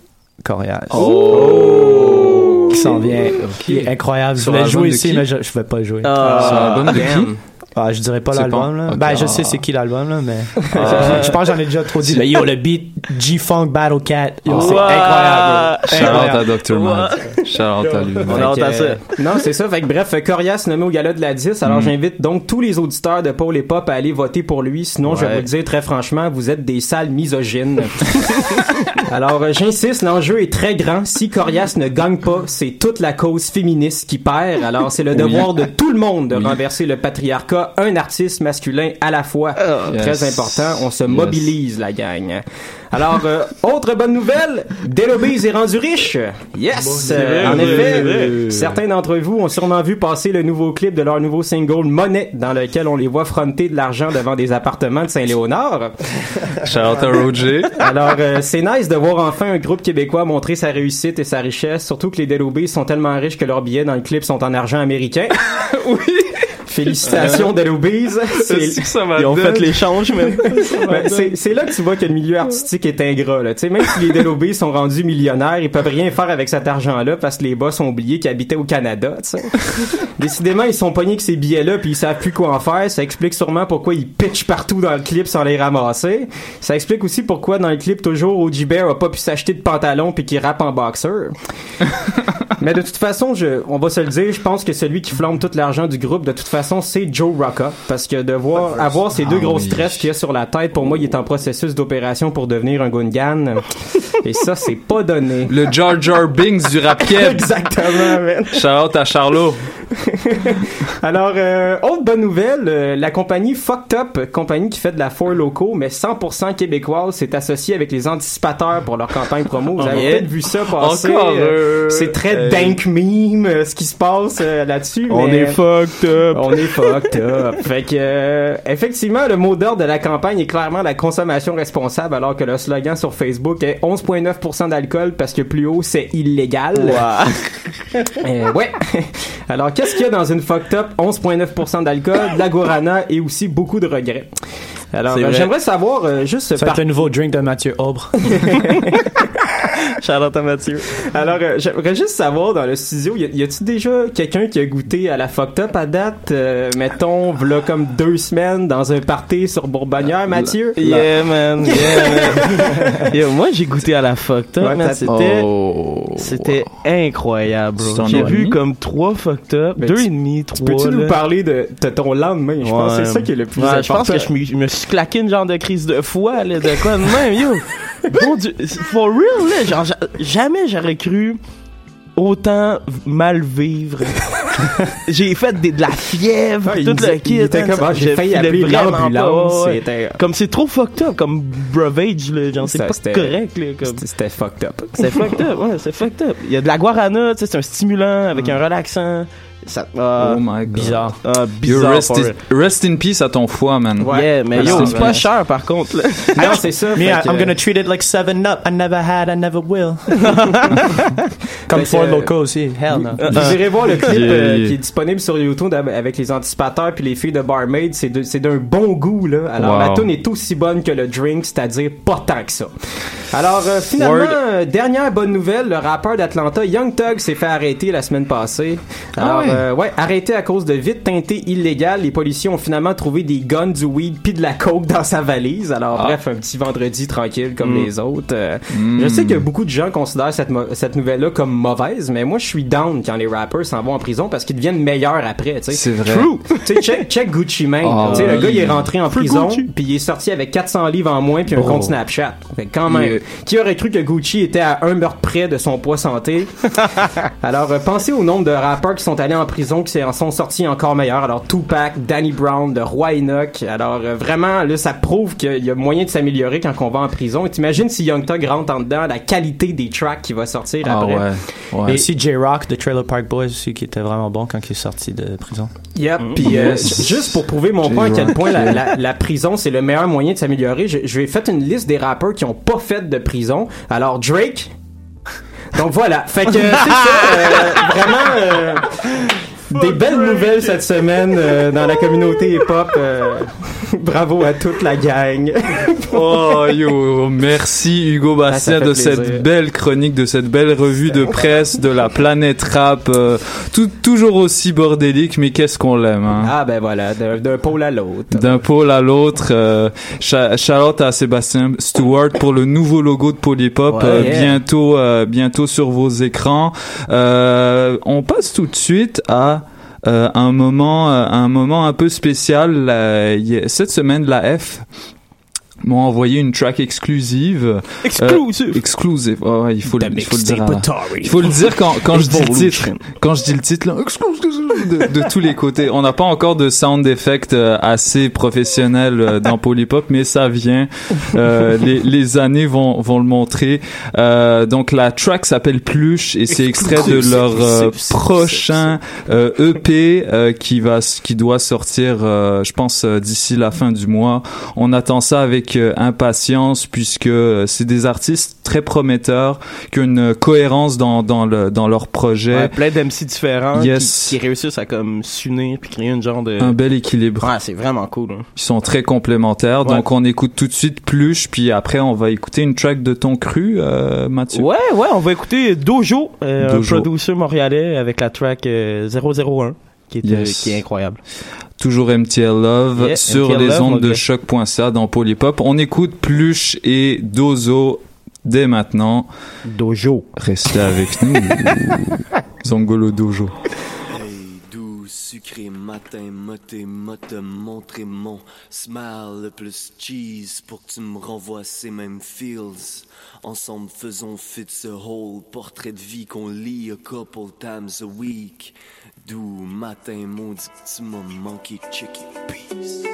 Corias. Oh! Qui s'en vient. Qui est incroyable. Je voulais jouer ici, mais je, je vais pas jouer. Ah, Sur l'album de damn. qui? Ah, je dirais pas l'album, pas- là. ok. Ben, je Ah. sais c'est qui l'album, là, mais. Je pense que j'en ai déjà trop dit. Mais yo, le beat G-Funk Battle Cat. Yo, c'est Wow. incroyable. Shout out à. Dr. Mad. Shout out à lui. On a à ça. euh, non, c'est ça. Fait que bref, Corias nommé au gala de la 10. Alors Mm. j'invite donc tous les auditeurs de Paul et Pop à aller voter pour lui. Sinon, je vais vous le dire très franchement, vous êtes des sales misogynes. Alors euh, j'insiste, l'enjeu est très grand. Si Corias ne gagne pas, c'est toute la cause féministe qui perd. Alors c'est le devoir de tout le monde de Oui. renverser le patriarcat, un artiste masculin à la fois. Très Yes. important. On se Yes. mobilise, la gang. Alors, euh, autre bonne nouvelle, Delobase est rendu riche. Yes! Euh, en effet, vrai. certains d'entre vous ont sûrement vu passer le nouveau clip de leur nouveau single Monnaie, dans lequel on les voit fronter de l'argent devant des appartements de Saint-Léonard. Shout Roger. Alors, euh, c'est nice de voir enfin un groupe québécois montrer sa réussite et sa richesse, surtout que les Delobase sont tellement riches que leurs billets dans le clip sont en argent américain. oui. Félicitations, m'a Ils ont fait l'échange, mais. Ben, c'est là que tu vois que le milieu artistique est ingrat. Là. Tu sais, Même si les Delobés sont rendus millionnaires, ils peuvent rien faire avec cet argent-là parce que les boss ont oublié qu'ils habitaient au Canada. tu sais. Décidément, ils sont pognés avec ces billets-là puis ils savent plus quoi en faire. Ça explique sûrement pourquoi ils pitchent partout dans le clip sans les ramasser. Ça explique aussi pourquoi dans le clip toujours OG Bear a pas pu s'acheter de pantalon puis qu'il rappe en boxer. Mais de toute façon, je, on va se le dire, je pense que celui qui flambe tout l'argent du groupe, de toute façon, c'est Joe Rocca. Parce que de voir, avoir ces deux Ah grosses tresses qu'il y a sur la tête, pour moi, il est en processus d'opération pour devenir un Gungan. Et ça, c'est pas donné. Le Jar Jar Binks du rap. Exactement, man. Shout out à Charlot. Alors, euh, autre bonne nouvelle, euh, la compagnie Fucked Up, compagnie qui fait de la four loco, mais 100% québécoise, s'est associée avec les anticipateurs pour leur campagne promo. Vous avez Yeah. peut-être vu ça passer. Euh, c'est très dank meme, euh, ce qui se passe là-dessus. On mais- est fucked up. On est fucked up. Fait que, euh, effectivement, le mot d'ordre de la campagne est clairement la consommation responsable, alors que le slogan sur Facebook est 11,9% d'alcool parce que plus haut, c'est illégal. Euh, ouais. Alors, qu'est-ce qu'il y a dans une fucked up? 11,9% d'alcool, de la guarana et aussi beaucoup de regrets? Alors, euh, j'aimerais savoir, euh, juste Ça va par être un nouveau drink de Mathieu Aubre. Charlotte à Mathieu. Alors, euh, j'aimerais juste savoir dans le studio, y a- y a-tu déjà quelqu'un qui a goûté à la fucked up à date, euh, mettons, v'là comme deux semaines dans un party sur Bourbonnière, Mathieu? Yeah, man. Yeah, man. Yo, moi, j'ai goûté à la fucked up, Ouais, C'était, Oh. c'était incroyable, bro. t'en J'ai vu comme trois fucked up, Mais deux tu- et demi, trois. Peux-tu nous parler de, de ton lendemain? Je pense que c'est ça qui est le plus Ouais, important. Je pense que je me, je me suis claqué une genre de crise de foi, là, de quoi de même, yo. Bon Dieu, for real, là, genre, jamais j'aurais cru autant mal vivre. j'ai fait des- de la fièvre, Ah, tout le kit. hein, ah, j'ai failli appeler l'ambulance, ouais. c'était- Comme c'est trop fucked up, comme Bravage, là, genre, c'est pas correct. C'était- fucked up. C'est fucked up, ouais, c'est fucked up. Il y a de la guarana, c'est un stimulant avec un relaxant. Ça, ah, Oh my god. Bizarre. Yo, bizarre. rest, real. rest in peace à ton foie, man. Ouais. Yeah, mais yo, c'est pas peace. cher par contre, là. Non, c'est ça. Me, que- I'm gonna treat it like 7-Up. I never had, I never will. Comme Four Loco aussi. Hell no. Vous irez voir le clip Yeah, euh, qui est disponible sur YouTube av- avec les anticipateurs puis les filles de Barmaid. C'est d'un bon goût, là. Alors, Wow. la tune est aussi bonne que le drink, c'est-à-dire pas tant que ça. Alors, euh, finalement, Word. euh, dernière bonne nouvelle, le rappeur d'Atlanta, Young Thug, s'est fait arrêter la semaine passée. Alors, Ah ouais. Euh, ouais, arrêté à cause de vite teinté illégal, les policiers ont finalement trouvé des guns, du weed puis de la coke dans sa valise. Alors Ah. bref, un petit vendredi tranquille comme Mm. les autres. Euh, Mm. Je sais que beaucoup de gens considèrent cette, nouvelle-là comme mauvaise, mais moi je suis down quand les rappers s'en vont en prison parce qu'ils deviennent meilleurs après. tu sais. C'est vrai. True. tu sais, check, check Gucci Mane. Tu sais, le oui. gars il est rentré en prison Gucci. puis il est sorti avec 400 livres en moins puis un Oh. compte Snapchat. Fait quand même, Yeah. qui aurait cru que Gucci était à un meurtre près de son poids santé? Alors, euh, pensez au nombre de rappeurs qui sont allés en prison, qui en sont sortis encore meilleurs. Alors, Tupac, Danny Brown, le Roi Enoch. Alors, euh, vraiment, là, ça prouve qu'il y a moyen de s'améliorer quand on va en prison. Et t'imagines si Young Thug rentre en dedans, la qualité des tracks qui va sortir Ah après. ouais. Et- Et aussi J-Rock de Trailer Park Boys aussi qui était vraiment bon quand il est sorti de prison. Yep. Puis euh, Yes. juste pour prouver mon point à quel point la, la- la prison c'est le meilleur moyen de s'améliorer, je, je vais faire une liste des rappeurs qui ont pas fait de prison. Alors Drake. Donc voilà. Fait que c'est ça. euh, vraiment. Des belles nouvelles cette semaine euh, dans la communauté hip-hop. euh, bravo à toute la gang. Oh yo, merci Hugo Ah, fait de plaisir. cette belle chronique, de cette belle revue de presse de la planète rap, euh, tout, toujours aussi bordélique, mais qu'est-ce qu'on l'aime. Hein? Ah ben voilà, d'un d'un pôle à l'autre. D'un pôle à l'autre, euh, cha- shout-out à Sébastien Stewart pour le nouveau logo de Polypop, Ouais, euh, yeah. bientôt, euh, bientôt sur vos écrans. Euh, on passe tout de suite à un moment, euh, un moment un peu spécial. La- cette semaine, la F m'ont envoyé une track exclusive. Exclusive. Euh, exclusive. Oh, ouais, il faut, le, il faut le dire. à-. Il faut le dire quand, quand je dis le titre. Quand je dis le titre, là, exclusive de, de tous les côtés. On n'a pas encore de sound effect euh, assez professionnel euh, dans Polypop, mais ça vient. Euh, les, les années vont, vont le montrer. Euh, donc la track s'appelle Pluche et c'est extrait de leur euh, prochain euh, EP euh, qui va qui doit sortir, euh, je pense d'ici la fin du mois. On attend ça avec euh, impatience puisque euh, c'est des artistes très prometteurs qui ont une cohérence dans dans le dans leur projet. Ouais, plein d'MC différents Yes. qui, qui réussissent à comme s'unir puis créer une genre de Un bel équilibre. Ouais, c'est vraiment cool. hein. Ils sont très complémentaires. Ouais. Donc on écoute tout de suite Pluche, puis après on va écouter une track de ton cru, euh, Mathieu. Ouais, ouais, on va écouter Dojo, euh, Dojo. un producer montréalais avec la track euh, 001 qui est, euh, Yes. qui est incroyable. Toujours MTL Love Yeah, sur MTL les Love, ondes de choc.ca dans Polypop. On écoute Pluche et Dozo dès maintenant. Dojo. Restez avec nous. Zongolo Dojo. Hey, doux, sucré matin, moté, mote, montrer mon smile le plus cheese pour que tu me renvoies ces mêmes feels. Ensemble, faisons fit ce whole portrait de vie qu'on lit a couple times a week. Doux matin, maudit tu m'as manqué, chicken peace.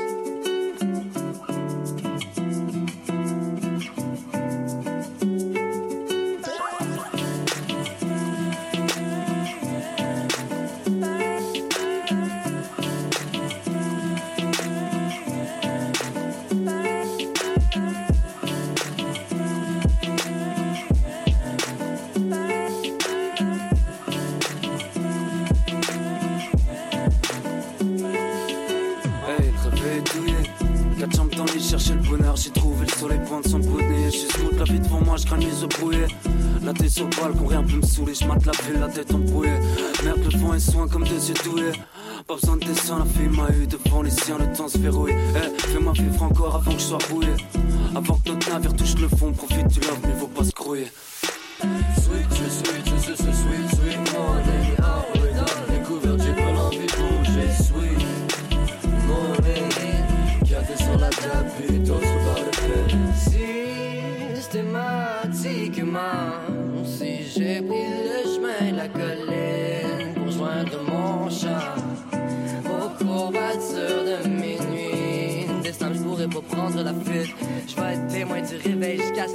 Son nez. Je la vie devant moi, je graine les brouillés. La tête sur le balcon, rien peut me saouler. Je mate la ville, la tête embrouillée. Merde, le vent est soin comme deux yeux doués. Pas besoin de dessin, la fille m'a eu devant les siens, le temps se verrouille. Eh, fais-moi vivre encore avant que je sois rouillé. Avant que notre navire touche le fond, profite du love, mais faut pas se grouiller.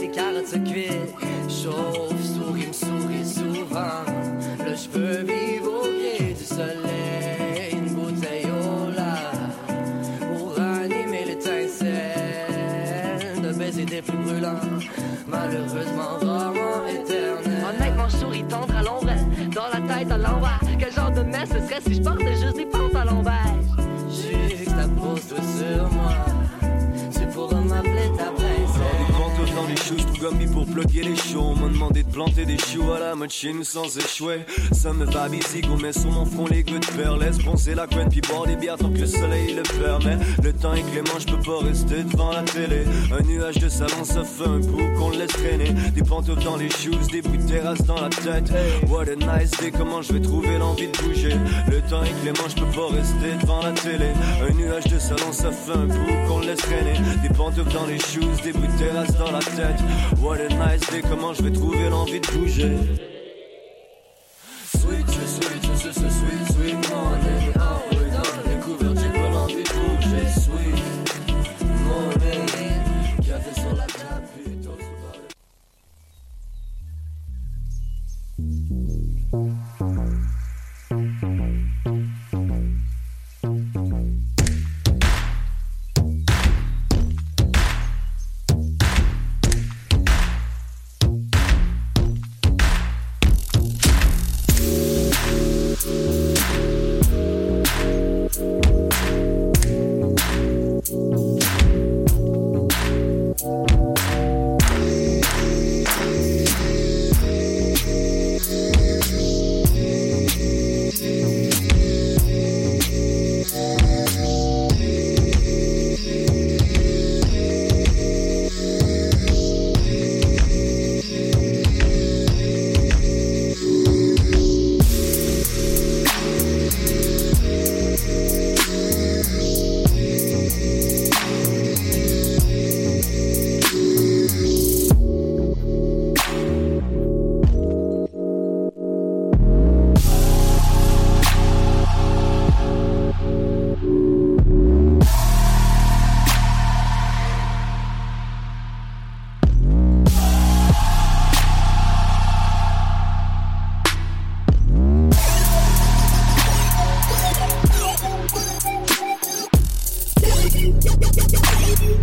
Les carottes se cuites. Chauffe, souris, me souris souvent. Là, je peux au gré du soleil. Une bouteille au là pour animer l'étincelle de baiser des plus brûlants, malheureusement rarement éternel. Honnêtement, souris tendre à l'ombre, dans la tête à l'envers. Quel genre de messe ce serait si je portais Plugger les shows. On planter des choux à la mode chez nous sans échouer. Ça me va bisique, on met sur mon front les gouttes de perles. Laisse bronzer la couenne puis boire des bières tant que le soleil le permet. Le temps est clément, je peux pas rester devant la télé. Un nuage de salon, ça fait un bout qu'on laisse traîner. Des pantoufles dans les shoes, des bouts de terrasse dans la tête. What a nice day, comment je vais trouver l'envie de bouger? Le temps est clément, je peux pas rester devant la télé. Un nuage de salon, ça fait un bout qu'on laisse traîner. Des pantoufles dans les shoes, des bouts de terrasse dans la tête. What a nice day, comment je vais trouver l'envie de bouger.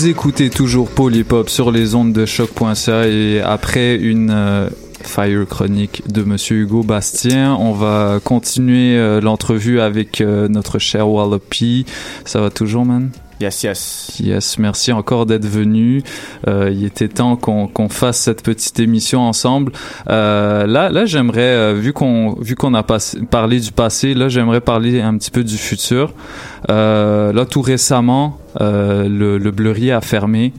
Vous écoutez toujours Polypop sur les ondes de choc.ca et après une euh, Fire chronique de Monsieur Hugo Bastien, on va continuer euh, l'entrevue avec euh, notre cher Wallopy. Ça va toujours, man? Yes, yes. Yes, merci encore d'être venu. Euh, il était temps qu'on fasse cette petite émission ensemble. Euh, là, là, j'aimerais, euh, vu qu'on vu qu'on a pas- parlé du passé, là, j'aimerais parler un petit peu du futur. Là, tout récemment, le, le a fermé.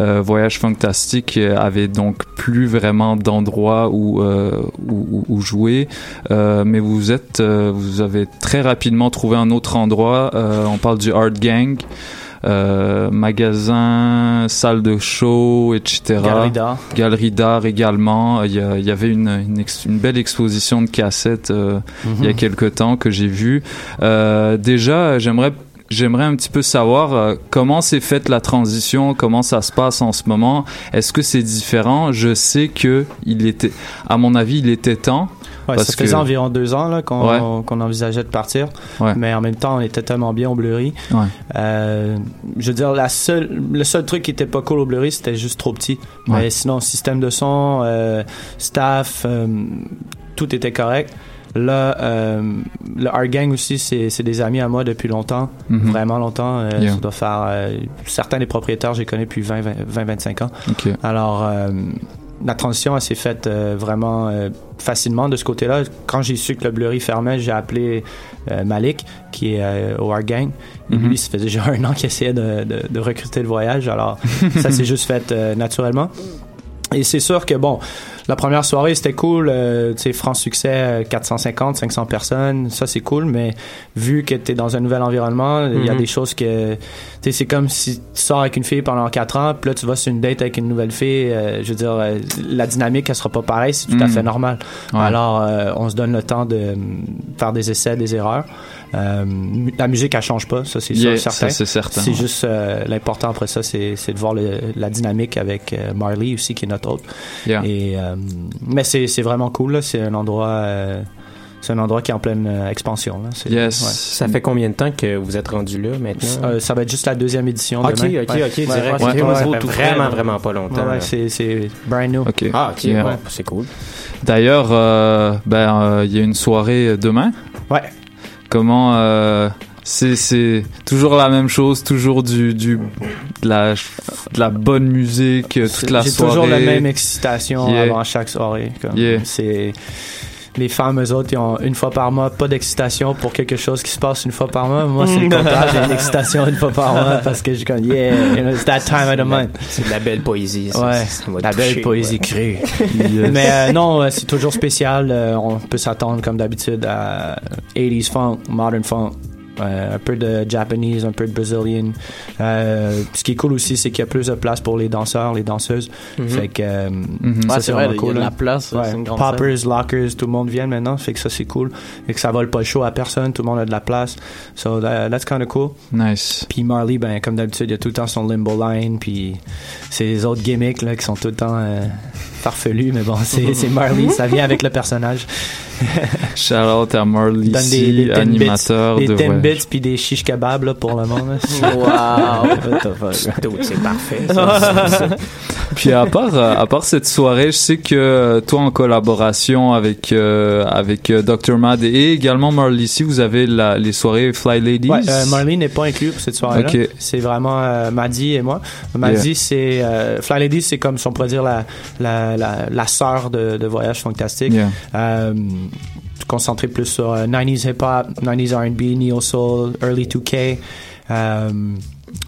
Euh, Voyage Fantastique avait donc plus vraiment d'endroit où, euh, où, où- jouer, Euh, mais vous êtes, euh, vous avez très rapidement trouvé un autre endroit. Euh, on parle du Art Gang. Euh, magasin, salle de show, etc. Galerie d'art. Galerie d'art également. Il y, a- il y avait une, une, ex- une belle exposition de cassettes euh, il y a Mhm. quelque temps que j'ai vu. Euh, déjà, j'aimerais J'aimerais un petit peu savoir euh, comment s'est faite la transition, comment ça se passe en ce moment. Est-ce que c'est différent? Je sais que il était, à mon avis, il était temps. Ouais, parce ça faisait que- environ deux ans là, qu'on Ouais. envisageait de partir. Ouais. Mais en même temps, on était tellement bien au Bleury. Ouais. Euh, je veux dire, la seule, le seul truc qui était pas cool au Bleury, c'était juste trop petit. Ouais. Mais sinon, système de son, euh, staff, euh, tout était correct. Là, euh, le Art Gang aussi, c'est des amis à moi depuis longtemps, Mhm. vraiment longtemps. Euh, Yeah. Ça doit faire euh, certains des propriétaires, j'ai connu depuis 20-25 ans. Alors, la transition, elle s'est faite vraiment facilement de ce côté-là. Quand j'ai su que le Blurry fermait, j'ai appelé Malik, qui est au Art Gang. Et Mhm. lui, ça faisait déjà un an qu'il essayait de, de- de recruter le voyage. Alors, ça s'est juste fait naturellement. Et c'est sûr que, bon, la première soirée, c'était cool. euh, tu sais, franc succès, euh, 450, 500 personnes. Ça, c'est cool. Mais vu que tu es dans un nouvel environnement, il y a Mhm. des choses que... Tu sais, c'est comme si tu sors avec une fille pendant 4 ans, puis là, tu vas sur une date avec une nouvelle fille. euh, je veux dire, euh, la dynamique, elle sera pas pareille. C'est tout à Mhm. fait normal. Ouais. Alors, euh, on se donne le temps de euh, faire des essais, des erreurs. Euh, la musique, elle change pas. Ça, c'est Yeah, certain. c'est certain. C'est juste euh, l'important après ça, c'est de voir le- la dynamique avec euh, Marley aussi, qui est notre autre. Yeah. Et, euh, mais c'est vraiment cool. C'est un endroit. euh, c'est un endroit qui est en pleine euh, expansion. Là. C'est- Yes. ouais. Ça fait combien de temps que vous êtes rendu là maintenant? Euh, ça va être juste la deuxième édition. Ok, demain. ok, ok, Ouais, direct. ouais, Ok, ouais, moi, ça fait vraiment, vraiment pas longtemps, Ouais, ouais, là. c'est brand new. Ok. Ah, ok, Yeah. ouais, c'est cool. D'ailleurs, euh, ben, euh, il y a une soirée demain. Ouais. Comment euh, c'est c'est toujours la même chose, toujours du du de la de la bonne musique toute la J'ai soirée. toujours la même excitation Yeah. avant chaque soirée. C'est les femmes, eux autres, ils ont une fois par mois pas d'excitation pour quelque chose qui se passe une fois par mois. Moi, c'est le contraire. J'ai une excitation une fois par mois parce que je suis comme, yeah, you know, it's that time of the month. C'est de la belle poésie. ça, Ouais, ça la belle poésie ouais. crue. Yes. Mais euh, non, euh, c'est toujours spécial. Euh, on peut s'attendre, comme d'habitude, à 80s funk, modern funk. Euh, un peu de Japanese, un peu de Brazilian. Euh, ce qui est cool aussi, c'est qu'il y a plus de place pour les danseurs, les danseuses. Mhm. Fait que euh, Ouais, ça c'est c'est vrai, vraiment il y a cool. de la hein. place, Ouais. c'est une grande Poppers, lockers, tout le monde vient maintenant. Fait que ça c'est cool. Fait que ça vole pas chaud à personne, tout le monde a de la place. So that- that's kind of cool. Nice. Puis Marley, ben comme d'habitude, il y a tout le temps son limbo line, puis les autres gimmicks là qui sont tout le temps farfelus, mais bon, c'est Marley, ça vient avec le personnage. Shout out à Marley, Donne des, des ici, animateur des de ten voyage. bits puis des shish kebabs là, pour le monde. là. Wow. C'est parfait. ça. Puis à part euh, à part cette soirée, je sais que euh, toi en collaboration avec euh, avec Dr Mad et également Marley ici, vous avez la, les soirées Fly Ladies. Ouais, euh, Marley n'est pas inclus pour cette soirée-là. Ok. C'est vraiment euh, Maddy et moi. Maddy, Yeah. c'est euh, Fly Lady, c'est comme si on pourrait dire la la la, la sœur de, de Voyage Fantastique. Yeah. Euh, concentré plus sur euh, 90s hip-hop, 90s R&B, neo soul, early 2K. Euh,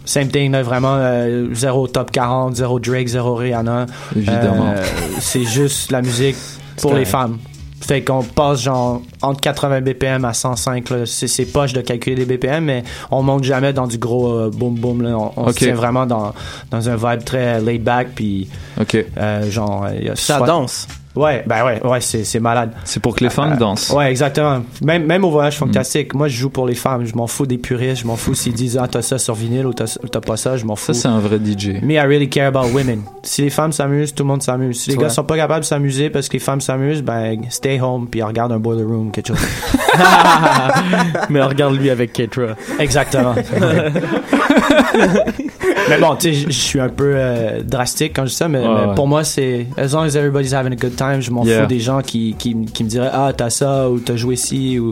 same thing, là, vraiment euh, zéro top 40, zéro Drake, zéro Rihanna. Évidemment. Euh, c'est juste la musique pour les femmes. Fait qu'on passe genre entre 80 BPM à 105. là. C'est, poche de calculer des BPM, mais on monte jamais dans du gros euh, boom boom. Là. On, on Ok. se tient vraiment dans, dans un vibe très laid back. Puis, Ok. euh, genre, il y a Ça soit- danse. Ouais, ben ouais, ouais, c'est, c'est malade. C'est pour que les femmes Euh, dansent. Ouais, exactement. Même, même au voyage fantastique, moi je joue pour les femmes. Je m'en fous des puristes. Je m'en fous s'ils disent ah t'as ça sur vinyle ou t'as, pas ça. Je m'en fous. Ça, c'est un vrai DJ. Me, I really care about women. Si les femmes s'amusent, tout le monde s'amuse. Si les Ouais. gars sont pas capables de s'amuser parce que les femmes s'amusent, ben stay home puis regarde un boiler room quelque chose. Mais regarde lui avec Ketra. Exactement. mais bon, tu sais, je- je suis un peu euh, drastique quand je dis ça, mais, Ouais, mais ouais. pour moi, c'est as long as everybody's having a good time, je m'en Yeah. fous des gens qui, qui, qui me diraient ah t'as ça ou t'as joué ci ou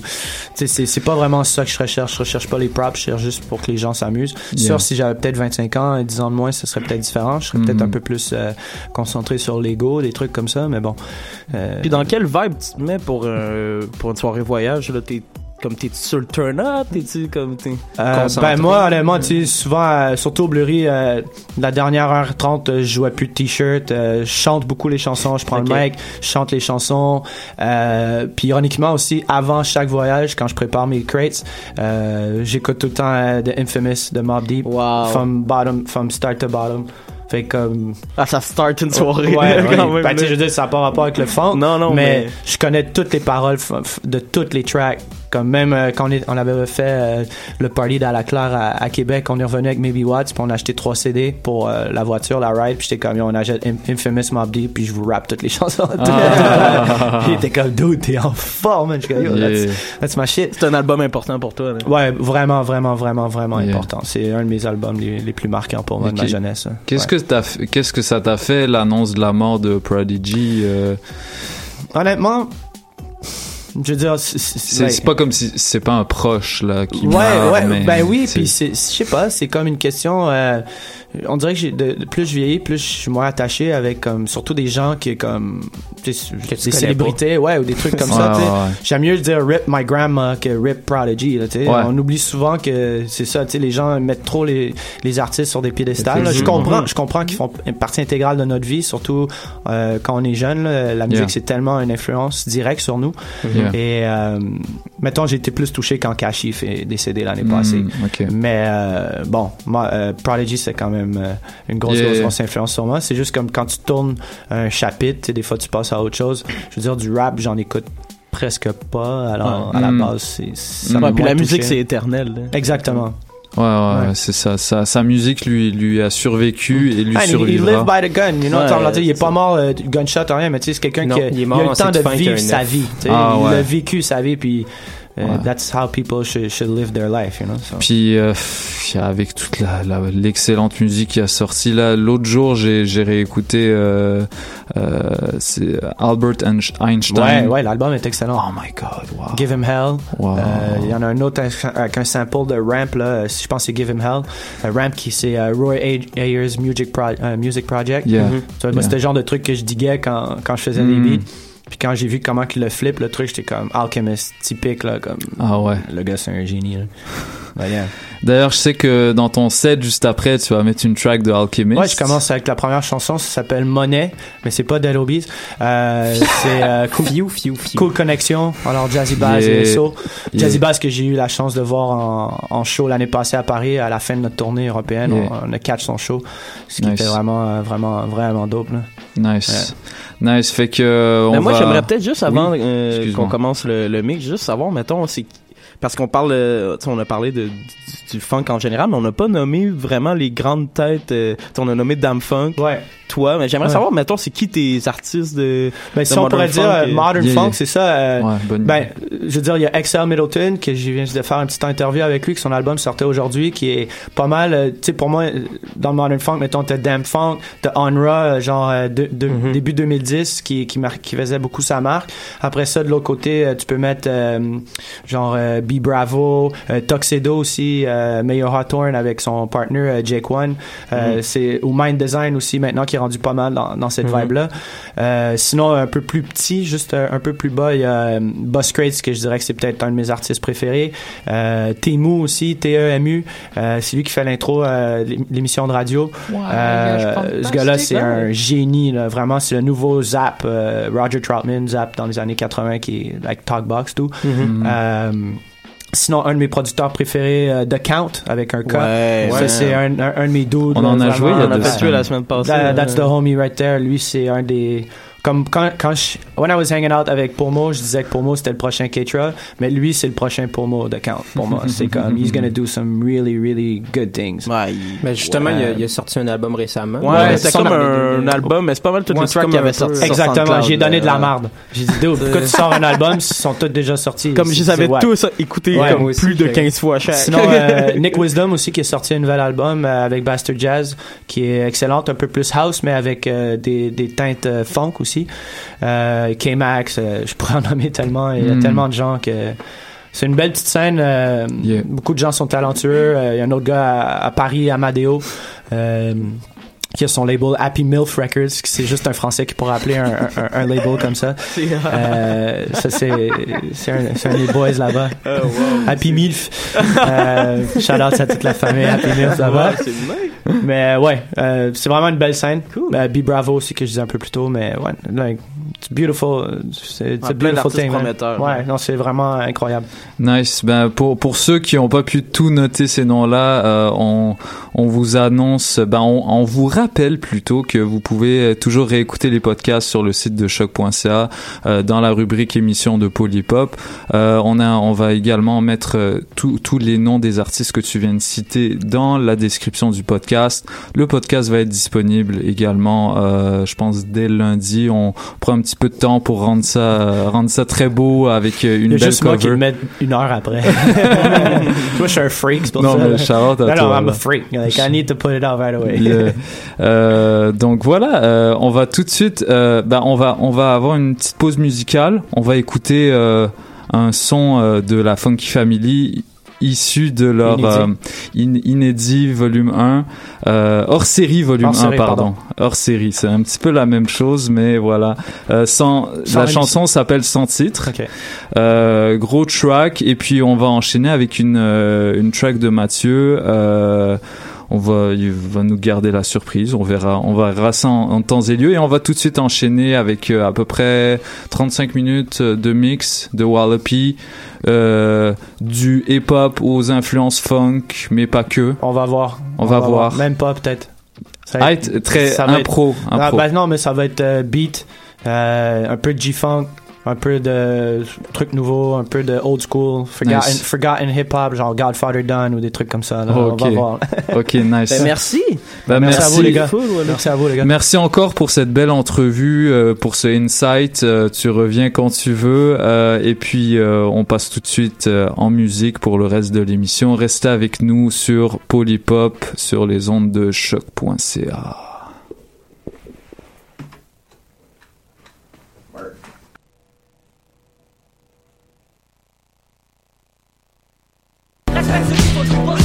c'est c'est pas vraiment ça que je recherche. Je recherche pas les props, je cherche juste pour que les gens s'amusent. Yeah. Sûr, si j'avais peut-être 25 ans et 10 ans de moins, ce serait peut-être différent. Je serais peut-être Mhm. un peu plus euh, concentré sur l'ego, des trucs comme ça, mais bon. Euh, Puis dans quel vibe tu te mets pour, euh, pour une soirée voyage? Là, t'es comme t'es sur le turn-up? T'es-tu comme t'es Euh, ben moi honnêtement tu sais souvent euh, surtout au Blurry euh, la dernière heure 30 euh, je jouais plus de t-shirt je chante beaucoup les chansons je prends Ok. le mic je chante les chansons puis ironiquement aussi avant chaque voyage quand je prépare mes crates j'écoute tout le temps The Infamous de Mob Deep from bottom from start to bottom fait comme ah ça start une soirée ouais, ouais. quand même, Ben, tu je veux dire ça n'a pas rapport avec le funk Non, non, mais, mais- je connais toutes les paroles de toutes les tracks comme même euh, quand on, est- on avait fait euh, le party d'À la Claire à, à Québec on est revenu avec Maybe Watts puis on a acheté trois CD pour euh, la voiture la ride puis j'étais comme Yo, on achète Infamous Mob Deep puis je vous rappe toutes les chansons Ah. il était comme dude t'es en forme man. Je suis comme, Yo, Yeah. that's, my shit c'est un album important pour toi là. ouais vraiment vraiment vraiment vraiment Yeah. important c'est un de mes albums les, les plus marquants pour moi de ma jeunesse hein. Qu'est-ce que t'as fait- qu'est-ce que ça t'a fait l'annonce de la mort de Prodigy euh, honnêtement je veux dire c'est- ouais. pas comme si c'est pas un proche là qui Ouais, meurt, ouais, mais ben oui, puis c'est, je sais pas, c'est comme une question. euh, on dirait que j'ai, de, de plus je vieillis, plus je suis moins attaché avec comme surtout des gens qui comme des célébrités, ouais, ou des trucs comme ça. Ouais, ouais, ouais. J'aime mieux dire rip my grandma que rip Prodigy. Là. On oublie souvent que c'est ça. Les gens mettent trop les, les artistes sur des piédestals. là. Je comprends, je comprends qu'ils font une partie intégrale de notre vie, surtout euh, quand on est jeune. là. La musique Yeah. c'est tellement une influence directe sur nous. Yeah. Et euh, mettons, j'ai été plus touché quand Kashif est décédé l'année Mm, passée. Mais euh, bon, moi, euh, Prodigy, c'est quand même euh, une grosse, Yeah. grosse, grosse influence sur moi. C'est juste comme quand tu tournes un chapitre, des fois tu passes à autre chose. Je veux dire, du rap, j'en écoute presque pas. Alors, Ouais. à la Mm. base, c'est ça Mm. m'a Ouais, puis moins la musique c'est éternel là. Exactement. Ouais, ouais, Ouais. c'est ça, ça. Sa musique lui, lui a survécu et lui Ah, il, il survivra. live by the gun, you know, Ouais, il est pas mort euh, gunshot ou rien, mais tu sais, c'est quelqu'un qui a, il est il mort a eu le temps de vivre sa vie. Ah, il ouais. a vécu sa vie, puis euh, Ouais. that's how people should, should live their life, you know. so. Puis euh, avec toute la, la- l'excellente musique qui a sorti là, l'autre jour j'ai, réécouté euh, euh, c'est Albert Einstein. Ouais, ouais, l'album est excellent. Oh my god, wow. Give Him Hell. Wow. Euh, Il y en a un autre avec un sample de Ramp, là, euh, je pense que c'est Give Him Hell. Euh, Ramp, qui c'est euh, Roy Ayers Music, Pro- euh, Music Project. Yeah. Yeah. c'était le genre de truc que je diguais quand, quand je faisais des Mm. beats. Puis quand j'ai vu comment qu'il le flip, le truc, j'étais comme Alchemist, typique, là, comme. Ah ouais. Le gars, c'est un génie, là. Yeah. D'ailleurs, je sais que dans ton set juste après, tu vas mettre une track de Alchemist. Ouais, je commence avec la première chanson, ça s'appelle Monet, mais c'est pas Dead Obies. Euh, c'est euh, cool, cool Connexion, alors Jazzy Bass Yeah. et SO. Jazzy Yeah. Bass que j'ai eu la chance de voir en, en show l'année passée à Paris à la fin de notre tournée européenne. Yeah. On, on a catch son show, ce qui Nice. était vraiment, euh, vraiment, vraiment dope. Là. Nice. Nice. Fait que. on Mais moi, va- j'aimerais peut-être juste avant Oui. euh, qu'on commence le, le mix, juste savoir, mettons, c'est parce qu'on parle, euh, on a parlé de, du, du funk en général, mais on n'a pas nommé vraiment les grandes têtes. euh, on a nommé Dame Funk, Ouais. Toi, mais j'aimerais Ouais. savoir, mettons, c'est qui tes artistes de. Ben, de si on pourrait dire Funk? euh, et- Modern Yeah, Funk, yeah. c'est ça. euh, Ouais, bonne Ben, idée. je veux dire, il y a Excel Middleton, que je viens de faire une petite interview avec lui, que son album sortait aujourd'hui, qui est pas mal, euh, tu sais, pour moi, dans le Modern Funk, mettons, t'as Damn Funk, t'as Onra, genre, euh, de, de- Mhm. début 2010, qui, qui, mar- qui faisait beaucoup sa marque. Après ça, de l'autre côté, euh, tu peux mettre, euh, genre, euh, Be Bravo, euh, Tuxedo aussi, euh, Mayor Hawthorne avec son partner, euh, Jake One, euh, c'est, ou Mind Design aussi, maintenant, qui qui est rendu pas mal dans, dans cette Mhm. vibe-là. Euh, sinon, un peu plus petit, juste un, un peu plus bas, il y a euh, Crates, que je dirais que c'est peut-être un de mes artistes préférés. Euh, Temu aussi, T-E-M-U. Euh, c'est lui qui fait l'intro à l'é- l'émission de radio. Euh, ce gars-là, c'est quoi? un génie. Là. Vraiment, c'est le nouveau Zap, euh, Roger Troutman, Zap dans les années 80, qui est like Talkbox, tout. Mhm. Euh, Sinon, un de mes producteurs préférés, euh, The Count, avec un K. Ouais, ça, ouais. c'est un, un, un de mes dudes. On en a joué il y a On a deux fait semaines. jouer la semaine passée. That- that's the homie right there. Lui, c'est un des. Comme quand, quand je. When I was hanging out avec Pomo, je disais que Pomo c'était le prochain Ketra, mais lui, c'est le prochain Pomo de Count. Pour moi, c'est comme. He's gonna do some really, really good things. Mais justement, il, a, il a sorti un album récemment. Ouais, c'est comme un album, mais c'est pas mal toutes Ouais, les tracks qu'il avait sur Exactement, j'ai donné de la euh, marde. J'ai dit, pourquoi tu sors un album? Ils sont tous déjà sortis? Comme je les avais tous écoutés Ouais, comme aussi, plus de j'ai- 15 fois chaque. Sinon, euh, Nick Wisdom aussi qui a sorti un nouvel album euh, avec Bastard Jazz qui est excellente, un peu plus house mais avec euh, des, des teintes euh, funk aussi. Euh, K-Max, euh, je pourrais en nommer tellement, il y a Mm. tellement de gens que c'est une belle petite scène. euh, Beaucoup de gens sont talentueux. Il y a un autre gars à, à Paris, Amadeo. Euh, qui a son label Happy MILF Records, c'est juste un français qui pourrait appeler un, un, un label comme ça. C'est- Euh, ça c'est un, des boys là-bas. Oh, wow. Happy MILF. Euh, shout out à toute la famille Happy MILF là-bas. Mais ouais, euh, c'est vraiment une belle scène. Euh, Be Bravo aussi que je disais un peu plus tôt, mais ouais, like, it's beautiful. C'est it's Ah, beautiful thing. man. prometteurs. Ouais, non, c'est vraiment incroyable. Nice. Ben pour pour ceux qui n'ont pas pu tout noter ces noms-là, euh, on on vous annonce, ben on, on vous rappelle plutôt que vous pouvez toujours réécouter les podcasts sur le site de choc.ca euh, dans la rubrique émission de Polypop. Euh, on a on va également mettre euh, tous tous les noms des artistes que tu viens de citer dans la description du podcast. Le podcast va être disponible également, euh, je pense dès lundi. On prend un petit peu de temps pour rendre ça euh, rendre ça très beau avec euh, une y a belle juste moi qui cover. le met une heure après. Toi, je suis un freak, c'est pour Non, ça. mais shout-out à non, non, I'm a freak. Like, I need to put it out right away. Le- euh, donc voilà, euh, on va tout de suite, euh, ben on va on va avoir une petite pause musicale. On va écouter un son de la Funky Family issu de leur Inédit. euh, in- inédit volume 1 euh, hors série volume Hors 1 série, pardon. pardon. hors série c'est un petit peu la même chose mais voilà euh, sans, Sans la chanson s'appelle sans titre euh, gros track et puis on va enchaîner avec une euh, une track de Mathieu euh, on va, il va nous garder la surprise. On verra, on verra ça en, en temps et lieu. Et on va tout de suite enchaîner avec euh, à peu près 35 minutes de mix de Wallopy, euh, du hip-hop aux influences funk, mais pas que. On va voir. On, va, voir. Même pas, peut-être. Ça Ah, être très ça va impro, être- impro. Ah, ben non, mais ça va être euh, beat, euh, un peu de G-Funk, un peu de trucs nouveaux, un peu de old school, forgotten, Nice. forgotten hip-hop, genre Godfather Done ou des trucs comme ça. là. Ok. On va voir. ok, nice. Ben, merci. Ben, Merci à vous, les gars. Ouais, Merci à vous, les gars. Merci encore pour cette belle entrevue, euh, pour ce insight. Euh, tu reviens quand tu veux. euh, et puis, euh, on passe tout de suite euh, en musique pour le reste de l'émission. Restez avec nous sur Polypop, sur les ondes de choc.ca. On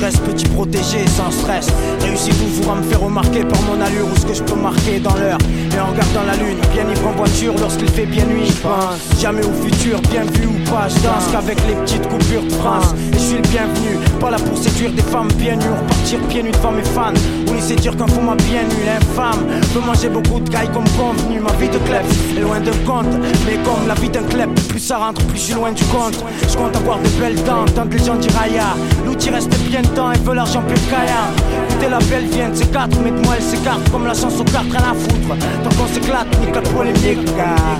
reste petit protégé, sans stress. Réussis toujours à me faire remarquer par mon allure ou ce que je peux marquer dans l'heure. Et en regardant la lune, bien ivre en voiture lorsqu'il fait bien nuit, je pense. Jamais au futur, bien vu ou pas, je danse qu'avec les petites coupures de France. Et je suis le bienvenu, pas là pour séduire des femmes bien nues, repartir pieds nus devant mes fans. Ou laisser dire qu'un fou m'a bien nu, l'infâme. Peut manger beaucoup de gailles comme convenu, ma vie de clef est loin de compte. Mais comme la vie d'un clep, plus ça rentre, plus je suis loin du compte. Je compte avoir de belles dents, tant que les gens diront. L'outil reste bien temps, ils veulent l'argent plus caillard. Écoutez la belle vient de ces quatre, mais de moi elle s'écarte comme la chance aux cartes, rien à foutre. Tant qu'on s'éclate, nique la polémique.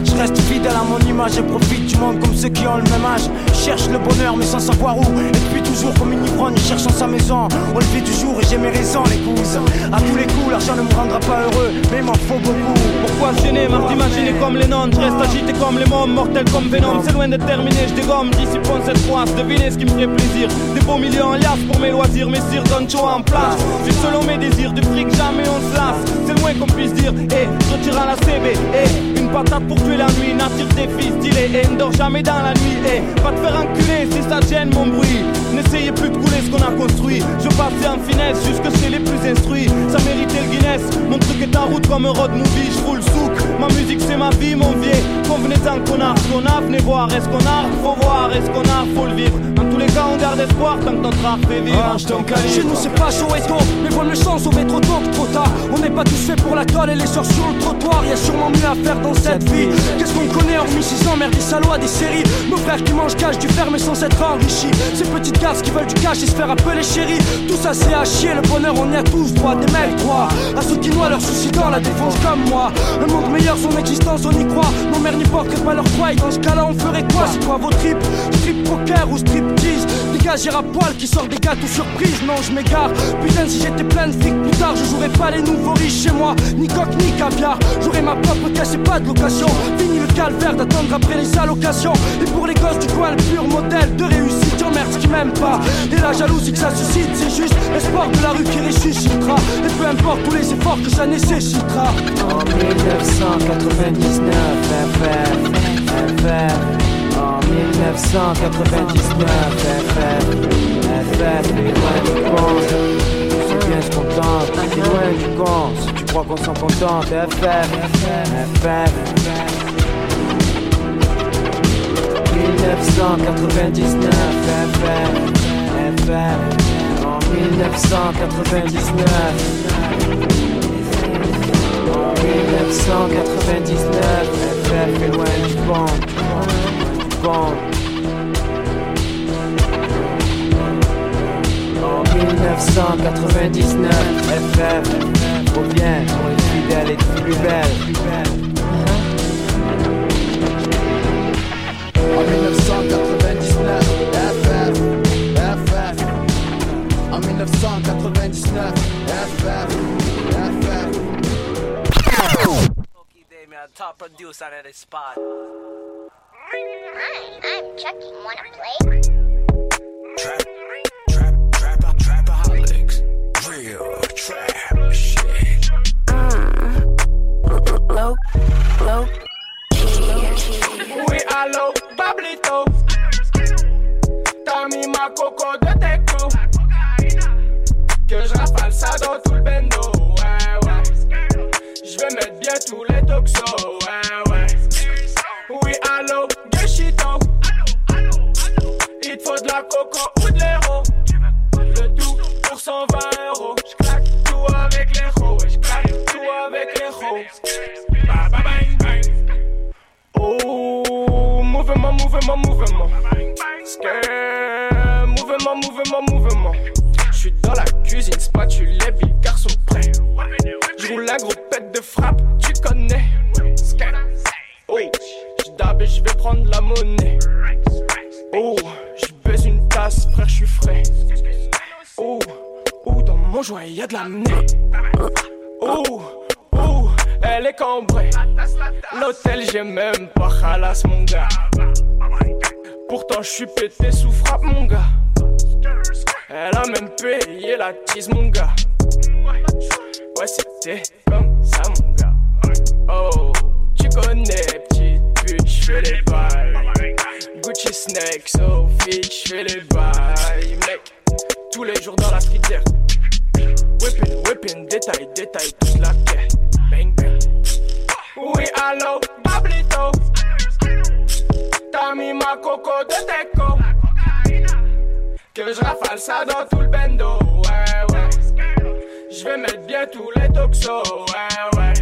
Je reste fidèle à mon image et profite du monde comme ceux qui ont le même âge. Cherche le bonheur mais sans savoir où. Et depuis toujours comme une ivrogne, cherchant sa maison. Au lever du jour et j'ai mes raisons, les couses. À tous les coups, l'argent ne me rendra pas heureux, mais il m'en faut beaucoup. Pourquoi gêner, marre d'imaginer comme les nonnes? Je reste agité comme les mômes, mortel comme Venom C'est loin d'être terminé, je dégomme, dissipons cette froisse Devinez ce qui me ferait plaisir Des beaux millions en liasse pour mes loisirs Mes cires donnent chaud en place Juste selon mes désirs, du fric jamais on se lasse. C'est le qu'on puisse dire. Et je tire à la CB. Et une patate pour tuer la nuit. Nature des fils stylés. Et ne dors jamais dans la nuit. Et va te faire enculer si ça gêne mon bruit. N'essayez plus de couler ce qu'on a construit. Je passais en finesse jusque chez les plus instruits. Ça méritait le Guinness. Mon truc est en route comme un road movie. Je roule le souk. Ma musique c'est ma vie, mon vieux. Convenez-en qu'on a qu'on a. Venez voir. Est-ce qu'on a Faut voir. Est-ce qu'on a Faut le vivre. Dans tous les cas, on garde espoir tant que fait vivre. Ah, Chez nous c'est pas chaud et tôt, mais mieux chance au métro tôt que trop tard. On n'est pas tous faits pour la toile et les sorts sur le trottoir. Y a sûrement mieux à faire dans cette vie. Qu'est-ce qu'on connaît hormis ces emmerdes, des salauds, des séries Nos frères qui mangent cash du fer mais sans s'être enrichis. Ces petites garces qui veulent du cash et se faire appeler chéri. Tout ça c'est à chier, le bonheur on y a tous droit. Des mecs droits à ceux qui noient leurs soucis dans la défense comme moi. Un monde meilleur, son existence on y croit. Nos mères n'y porteraient pas leur poids et dans ce cas-là on ferait quoi? C'est quoi vos tripes? Strip poker ou strip tease? Dégagir à poil qui sort des gâteaux surprise Non je m'égare Putain si j'étais plein de fric plus tard Je jouerais pas les nouveaux riches chez moi Ni coque ni caviar J'aurais ma propre caisse et pas de location Fini le calvaire d'attendre après les allocations Et pour les gosses du coin le pur modèle de réussite J'emmerde ce qui m'aime pas Et la jalousie que ça suscite c'est juste L'espoir de la rue qui ressuscitera Et peu importe tous les efforts que ça nécessitera En 1999 FF FF 1999 FF FF est loin du compte C'est bien ce qu'on tente C'est loin du compte Si tu crois qu'on s'en contente FF FF 1999 FF FF En 1999 en 1999, FF est loin du compte, du compte. En 1999, FF revient pour les fidèles et les plus belles. En 1999, FF, FF. En 1999, FF, FF. top producer of this spot. Hi, I'm Chucky. Wanna play? Trap, Real trap shit. Low, low. Oui, allô, Bablito. T'as mis ma coco de teco. Que je rafale ça dans tout le bendo. Ouais, ouais. Je vais mettre bien tous les toxos. Ouais, ouais. Oui, allô, Gushito. Il te faut de la coco ou de l'héros. Le tout pour 120 euros. J'claque tout avec les ros. J'claque tout avec les bang. Oh, mouvement, mouvement, mouvement. Skrr, mouvement, mouvement, mouvement. J'suis dans la cuisine, spatule, les garçons prêts. J'roule la groupette de frappe, tu connais. Skrr. Oh, j'dab et j'vais prendre la monnaie. Oh, j'baise une tasse, frère, j'suis frais. Oh, oh, dans mon joint y'a de l'amener. Oh, oh, elle est cambrée. L'hôtel, j'ai même pas halas, mon gars. Pourtant, je suis pété sous frappe, mon gars. Elle a même payé la tease, mon gars. Ouais, c'était comme ça, mon gars. Oh, tu connais, petite pute, j'fais les bails. Gucci Snake, Sophie, j'fais les bails. Mec, tous les jours dans la street. Whipping, whipping, détail, détail, tous la quête. Bang, bang. Oui, allô, Bablito. T'as mis ma coco de teco. Que je rafale ça dans tout le bendo. Ouais, ouais. Je vais mettre bien tous les toxos. Ouais, ouais.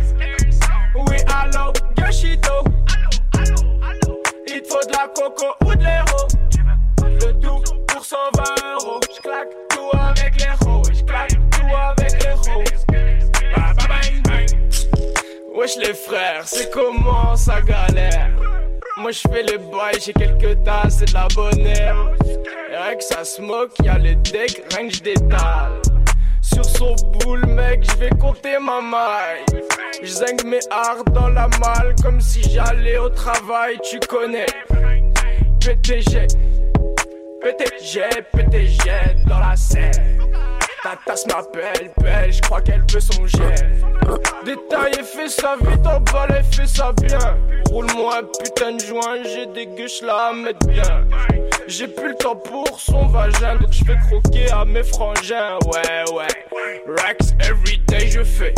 Oui, allô, Gushito. Il te faut de la coco ou de l'héros. Le tout pour 120 euros. J'claque tout avec les ros. J'claque tout avec les bang. Wesh les frères, c'est comment ça galère? Moi je fais les bails, j'ai quelques tasses, c'est de la bonne herbe rien que ça se moque, y'a les decks, rien que j'détale Sur son boule mec, je vais compter ma maille. J'zingue mes hards dans la malle comme si j'allais au travail, tu connais. PTG, PTG, PTG dans la scène Ta tasse m'appelle belle, je crois qu'elle veut son gel. Détaillé, fais ça vite, emballé, fais ça bien. Roule-moi putain de joint, j'ai des gueuches là à bien. J'ai plus le temps pour son vagin, donc je fais croquer à mes frangins. Ouais, ouais. Racks everyday, je fais.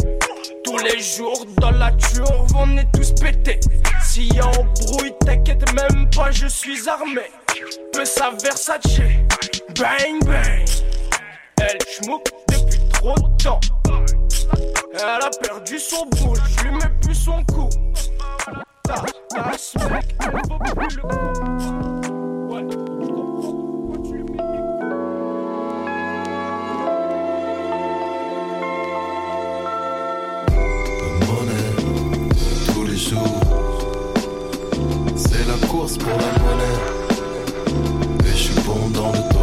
Tous les jours dans la turve, on est tous pétés. S'il y a embrouille, t'inquiète même pas, je suis armé. Peu ça Versace, bang bang. Elle schmouk depuis trop de temps. Elle a perdu son boule, je lui mets plus son coup. Ta, ta coup. Tous les jours. C'est la course pour la monnaie. Et je suis bon le domaine.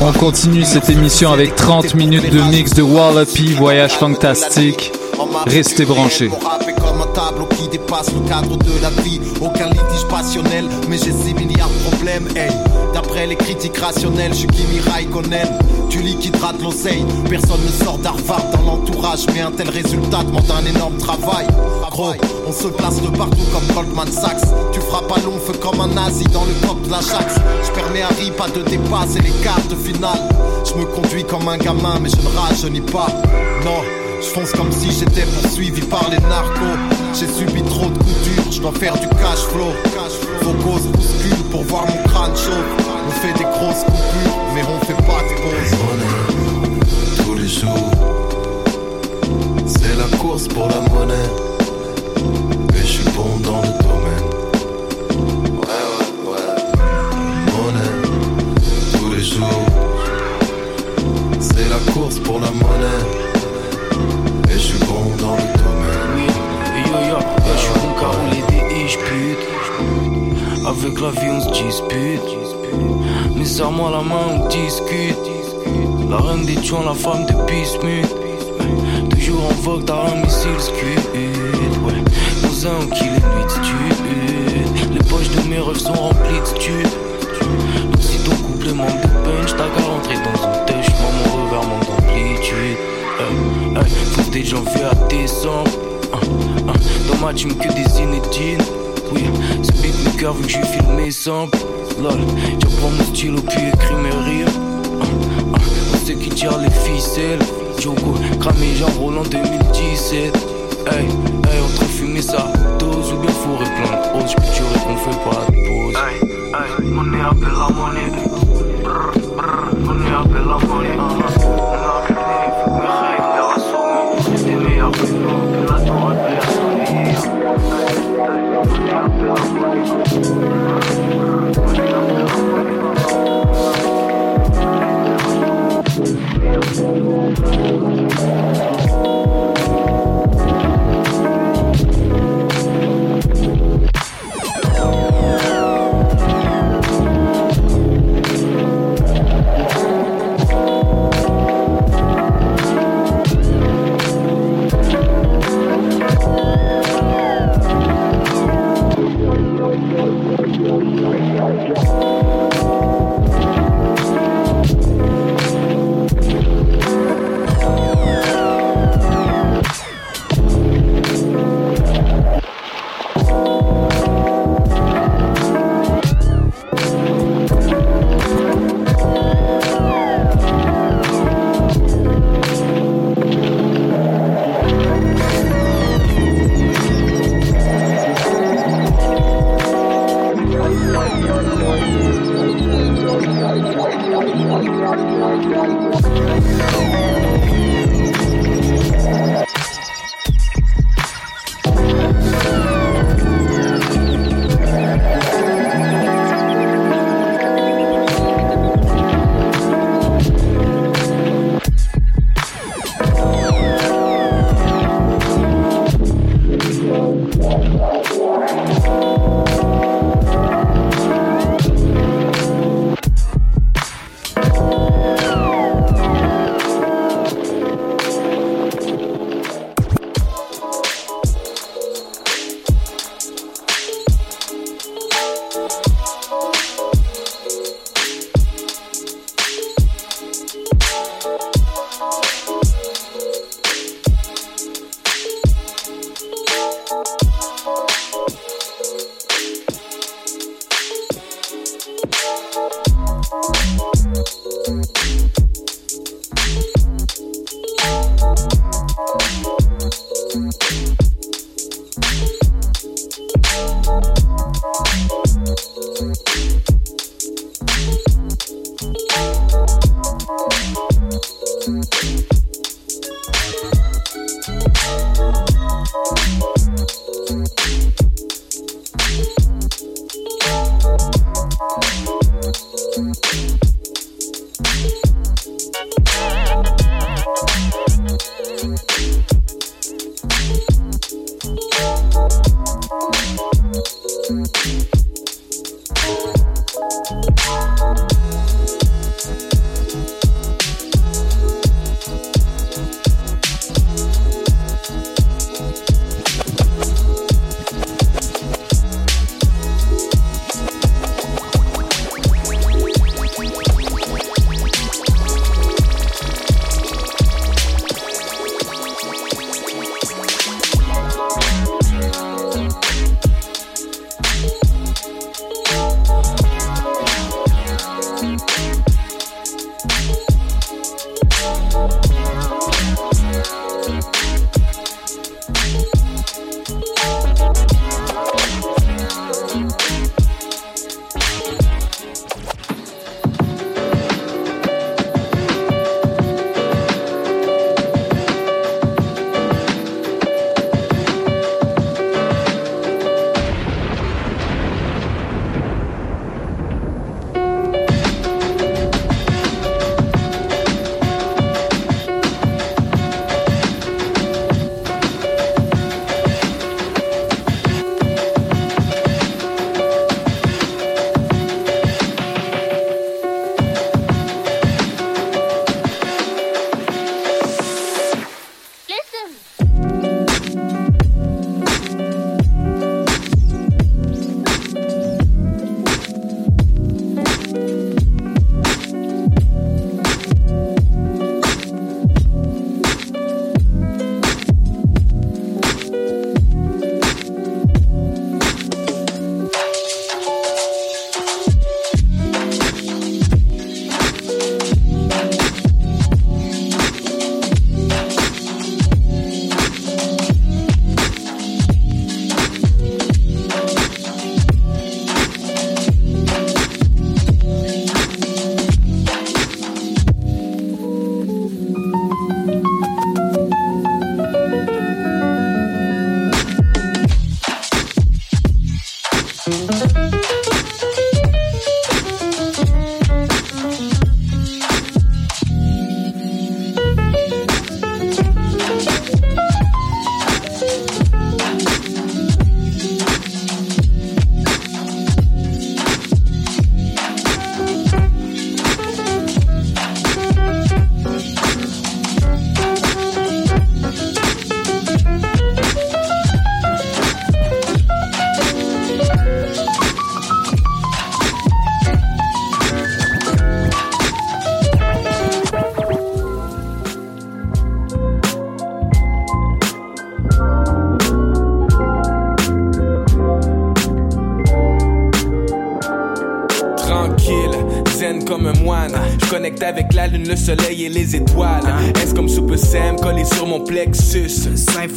On continue cette émission avec 30 minutes de mix de Wallopy, voyage fantastique. Restez branchés. Qui dépasse le cadre de la vie. Aucun litige passionnel, mais j'ai 6 milliards de problèmes. Hey, d'après les critiques rationnelles, je suis Kimi Raikkonen. Tu liquideras de l'oseille. Personne ne sort d'Harvard dans l'entourage, mais un tel résultat demande un énorme travail. Gros, on se place de partout comme Goldman Sachs. Tu frappes à long feu comme un nazi dans le top de l'Ajax. Je permets à Rip pas de dépasser les quarts finales. Je me conduis comme un gamin, mais je ne rajeunis pas. Non. Je fonce comme si j'étais poursuivi par les narcos. J'ai subi trop de coups durs, je dois faire du cash flow. Vos causes bousculent pour voir mon crâne chaud. On fait des grosses coupures, mais on fait pas de pause. tous les jours. C'est la course pour la monnaie. Et je suis bon dans le domaine. Ouais, ouais, ouais. Monnaie, tous les jours. C'est la course pour la monnaie. Et je suis bon dans le domaine. Yo, je suis bon car des et j'pute. Avec la vie on se dispute. Mais serre-moi la main, on discute. La reine des tuants, la femme de Bismuth. Toujours en vogue, t'as un missile scud. Ouais, nos uns ont killé l'uitude. Les poches de mes rêves sont remplies de. Donc si ton manque de punch, t'as qu'à rentrer dans une tâche. Maman revers manque d'amplitude. Hey, hey, faut des janvier à décembre. Hein, hein, Dans ma team que des inédines. Oui, c'est beatmaker vu que j'ai filmé samples. Lol, j'apprends mon stylo puis écris mes rimes. Hein, hein, On sait qui tire les ficelles. Diogo, cramé genre Roland 2017. Hey, hey, entre fumer sa dose ou bien fourrer plein de roses. J'peux qu'on fait pas de pause. Hey, hey, monnaie appelle la monnaie. Brr, brr, monnaie appelle la monnaie. Uh-huh. On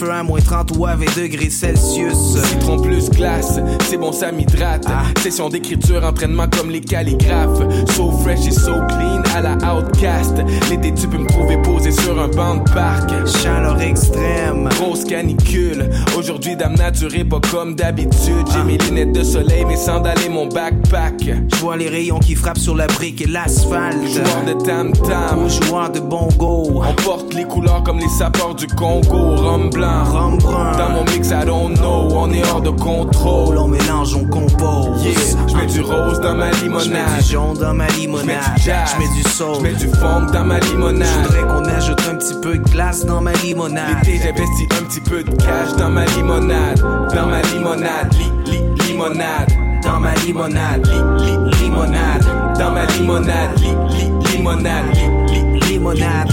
Cypher à moins 30 ou à 20 degrés Celsius. Citron plus glace, c'est bon, ça m'hydrate. Session d'écriture, entraînement comme les calligraphes. So fresh et so clean à la outcast. L'été, tu peux me trouver posé sur un banc de parc. Chaleur extrême. Grosse canicule. Aujourd'hui, dame nature est pas comme d'habitude. J'ai mes lunettes de soleil, mes sandales et mon backpack. Je vois les rayons qui frappent sur la brique et l'asphalte. Joueur de tam-tam. Ou joueur de bongo. On porte les couleurs comme les sapeurs du Congo. Rhum blanc. Rhum brun. Dans mon mix, I don't know. On est hors de contrôle. On mélange, on compose. Yeah. Je mets du rose dans ma Je limonade. mets du jaune dans ma limonade. J'mets du jazz. Je mets du soul. Je mets du funk dans ma limonade. Je voudrais qu'on ajoute un petit peu de glace dans ma limonade. L'été, j'investis un petit peu de cash dans ma limonade. Dans ma limonade. Li, li, limonade. Dans ma limonade. Li, li, limonade. Dans ma limonade. Li, li, limonade. Li, li, Limonade.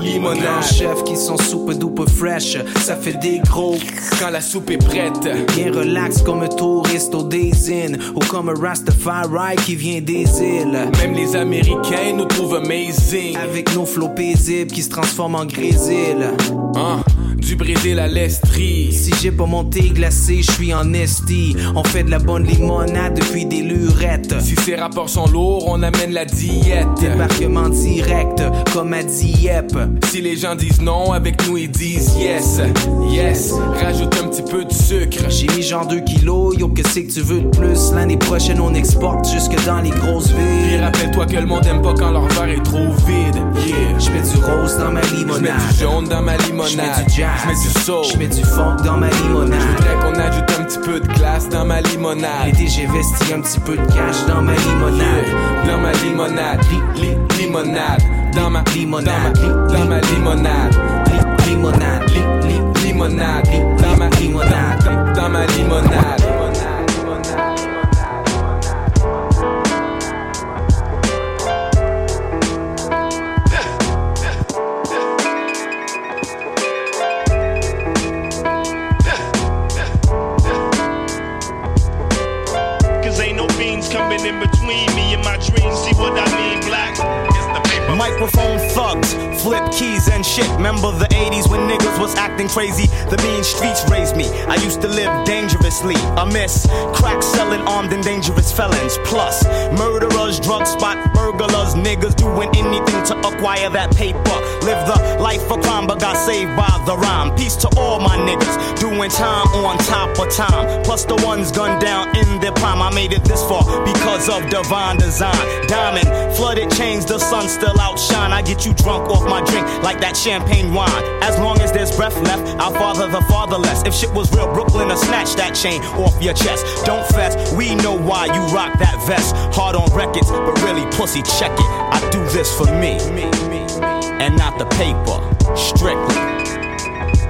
limonade. chefs qui sont soupe doupe fresh, ça fait des gros. Quand la soupe est prête. Bien relax comme un touriste au Days ou comme un Rastafari qui vient des îles. Même les Américains nous trouvent amazing. Avec nos flots paisibles qui se transforment en grésil. Hein? Du Brésil à l'Estrie. Si j'ai pas mon thé glacé, je suis en On fait de la bonne limonade depuis des lurettes. Si ces rapports sont lourds, on amène la diète. Débarquement direct, comme à Dieppe. Si les gens disent non, avec nous ils disent yes. Yes, rajoute un petit peu de sucre. J'ai mis genre 2 kilos, yo, que c'est que tu veux de plus? L'année prochaine, on exporte jusque dans les grosses villes. rappelle-toi que le monde aime pas quand leur verre est trop vide. Yeah. Je mets du rose dans ma Je mets limonade. du jaune dans ma limonade. Je mets du jazz. Je mets du soul. Je mets du funk dans ma Je limonade. voudrais qu'on ajoute petit peu de glace dans ma limonade. L'été, j'ai vesti un petit peu de cash dans ma limonade. Dans ma limonade, li, li, limonade. Dans ma Limonade. Dans ma, limonade, Li- Limonade. li, li, limonade. Dans ma limonade, dans ma limonade. Crazy? The mean streets raised me. I used to live dangerously. A miss, crack selling armed and dangerous felons. Plus, murderers, drug spot burglars, niggas doing anything to acquire that paper. Live the life of crime, but got saved by the rhyme. Peace to all my niggas, doing time on top of time. Plus the ones gunned down in their prime. I made it this far because of divine design. Diamond, flooded chains, the sun still outshine. I get you drunk off my drink like that champagne wine. As long as there's breath left, I'll father the fatherless. If shit was real, Brooklyn will snatch that chain off your chest. Don't fess, we know why you rock that vest. Hard on records, but really pussy check it. I do this for me, and not the paper. Strictly,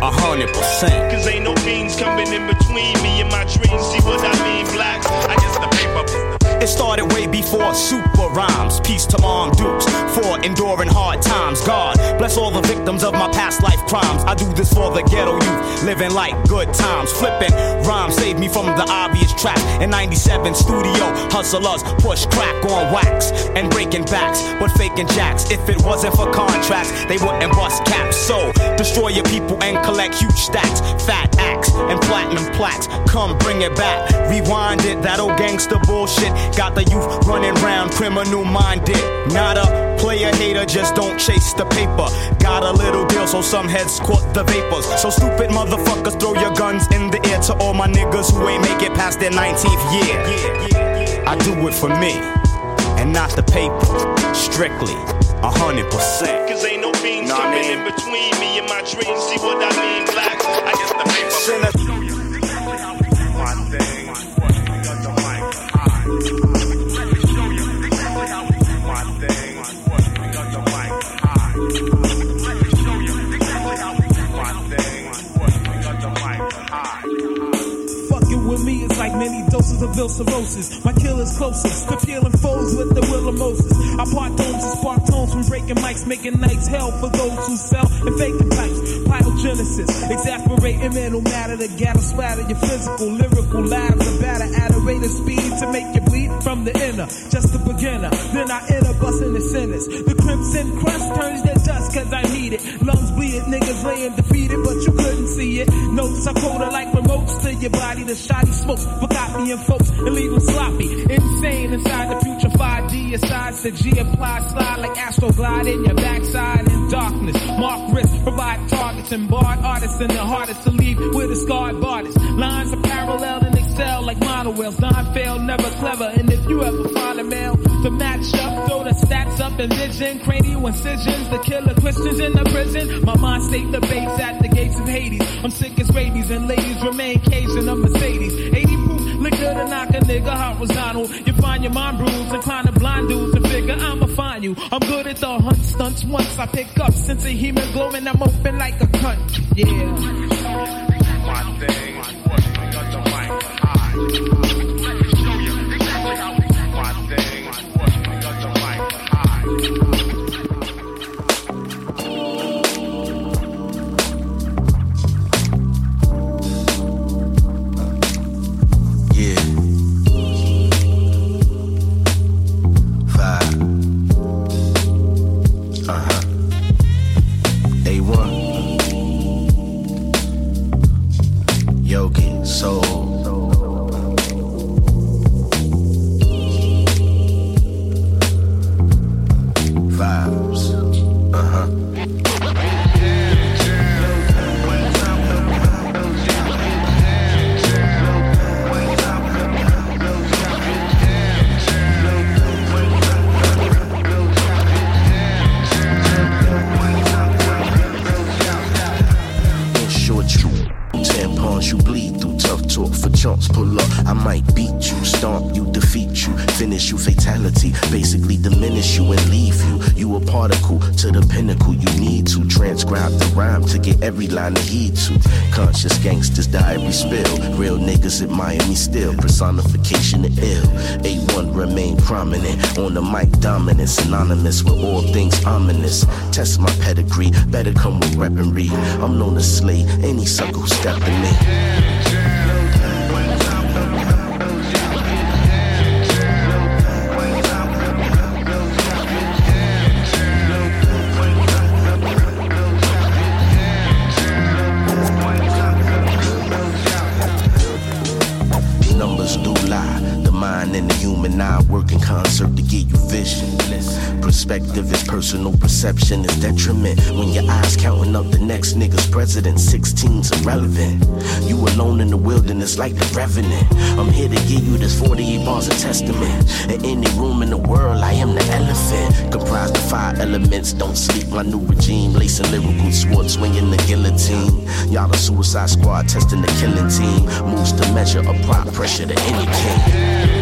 a hundred percent. Cause ain't no beans coming in between me and my dreams. See what I mean, black? I guess the paper. It started way before super rhymes. Peace to Mom Dukes for enduring hard times. God bless all the victims of my past life crimes. I do this for the ghetto youth, living like good times. Flipping rhymes saved me from the obvious trap. In 97 studio, hustlers push crack on wax and breaking backs, but faking jacks. If it wasn't for contracts, they wouldn't bust caps. So destroy your people and collect huge stacks. Fat acts, and platinum plaques. Come bring it back. Rewind it. That old gangster bullshit got the youth running round criminal minded. Not a player hater, just don't chase the paper. Got a little deal, so some heads caught the vapors. So stupid motherfuckers, throw your guns in the air to all my niggas who ain't make it past their 19th year. I do it for me and not the paper. Strictly, a hundred percent. Cause ain't no beans Nah, coming in between me and my dreams. See what I mean, black? I guess the paper. Ill cirrhosis. My killer's closest to peeling foes with the will of Moses. I part tones and spark tones from breaking mics, making nights hell for those who sell and faking types. Pyrogenesis, exasperating mental matter to gather splatter your physical, lyrical lives are batter at a rate of speed to make you from the inner. Just a beginner, then I enter busting the sinners. The crimson crust turns to dust cause I need it. Lungs bleed, niggas laying defeated, but you couldn't see it. Notes are colder like remotes to your body. The shoddy smokes forgot me and folks and leave them sloppy. Insane inside the future 5D asides the G apply slide like astroglide in your backside in darkness. Mark risk, provide targets and barred artists and the hardest to leave with a scarred artist. Lines are parallel and excel like monowells. Non fail, never clever. And if you ever find a male to match up, throw the stats up and vision. Cranial incisions, the killer Christians in the prison. My mind state debates at the gates of Hades. I'm sick as rabies and ladies remain caged in a Mercedes. 80 proof liquor to knock a nigga horizontal. You find your mind bruised, inclined to blind dudes and figure I'ma find you. I'm good at the hunt stunts once I pick up sense of hemoglobin. I'm open like a cunt. Yeah. Yeah. Ill. A1 remain prominent. On the mic dominant. Synonymous with all things ominous. Test my pedigree. Better come with weaponry. I'm known to slay any sucker who step in me. Personal perception is detriment. When your eyes counting up the next nigga's president, 16's irrelevant. You alone in the wilderness like the revenant. I'm here to give you this 48 bars of testament. In any room in the world, I am the elephant. Comprised of five elements. Don't sleep, my new regime. Lacing lyrical swords, swinging the guillotine. Y'all the suicide squad testing the killing team. Moves to measure, apply pressure to any king.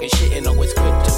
Talking shit and always quick to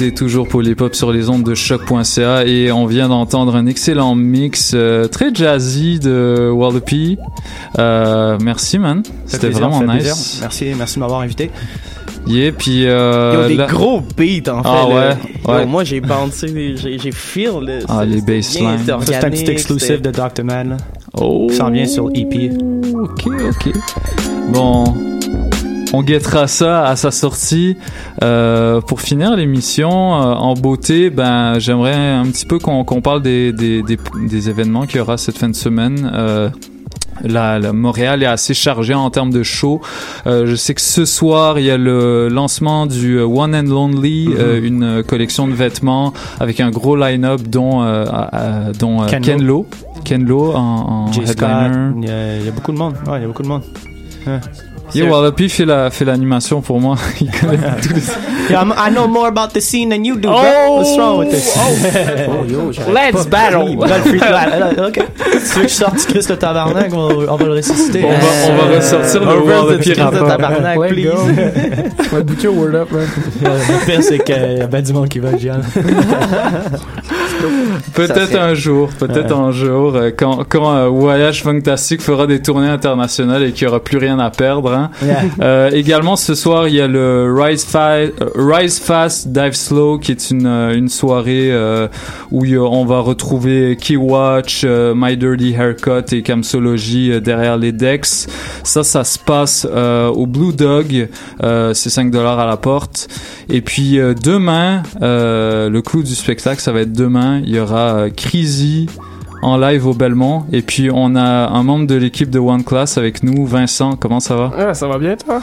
écoutez toujours Polypop sur les ondes de choc.ca et on vient d'entendre un excellent mix euh, très jazzy de Wallopy. Euh, merci man, c'était vraiment nice. Plaisir. Merci, merci de m'avoir invité. Yeah, puis euh, des gros beats en ah, fait. Ah, ouais, moi j'ai bouncé, j'ai feel le, Ah les basslines. C'est un petit exclusif de Dr. Man. Oh. Ça vient sur EP. Ok, ok. Bon on guettera ça à sa sortie. Euh, pour finir l'émission, euh, en beauté, ben, j'aimerais un petit peu qu'on parle des, événements qu'il y aura cette fin de semaine. Euh, la, Montréal est assez chargé en termes de show. Je sais que ce soir, il y a le lancement du One and Lonely, mhm. une collection de vêtements avec un gros line-up dont, Ken, Lo. Ken Lo en, en. Il y, a, beaucoup de monde. Y a beaucoup de monde. Yeah, Wallopy fait la fait l'animation pour moi. Il connaît tous les- Yeah, I know more about the scene than you do, bro. Oh! What's wrong with this? Oh, yo, j'arrête Let's battle! le ok. Tu veux que je sorte Chris le tabarnak? On, on va le ressusciter. On va- on va ressortir le rapport. le tabarnak, please. va bouquer au Word Up, man. Le pire, c'est qu'il y a ben du monde qui va, Gian. Peut-être un jour, peut-être Ouais. un jour, euh, quand, quand euh, Voyage Fantastique fera des tournées internationales et qu'il n'y aura plus rien à perdre. hein. Yeah. Euh, également, ce soir, il y a le Rise, Fa- euh, Rise Fast, Dive Slow, qui est une, euh, une soirée euh, où a- on va retrouver Keywatch, euh, My Dirty Haircut et Camsology derrière les decks. Ça, ça se passe euh, au Blue Dog. Euh, c'est 5 dollars à la porte. Et puis euh, demain, euh, le clou du spectacle, ça va être demain. Il y aura euh, Crazy en live au Belmont. Et puis on a un membre de l'équipe de One Class avec nous, Vincent. Comment ça va? Ah, ça va bien, toi?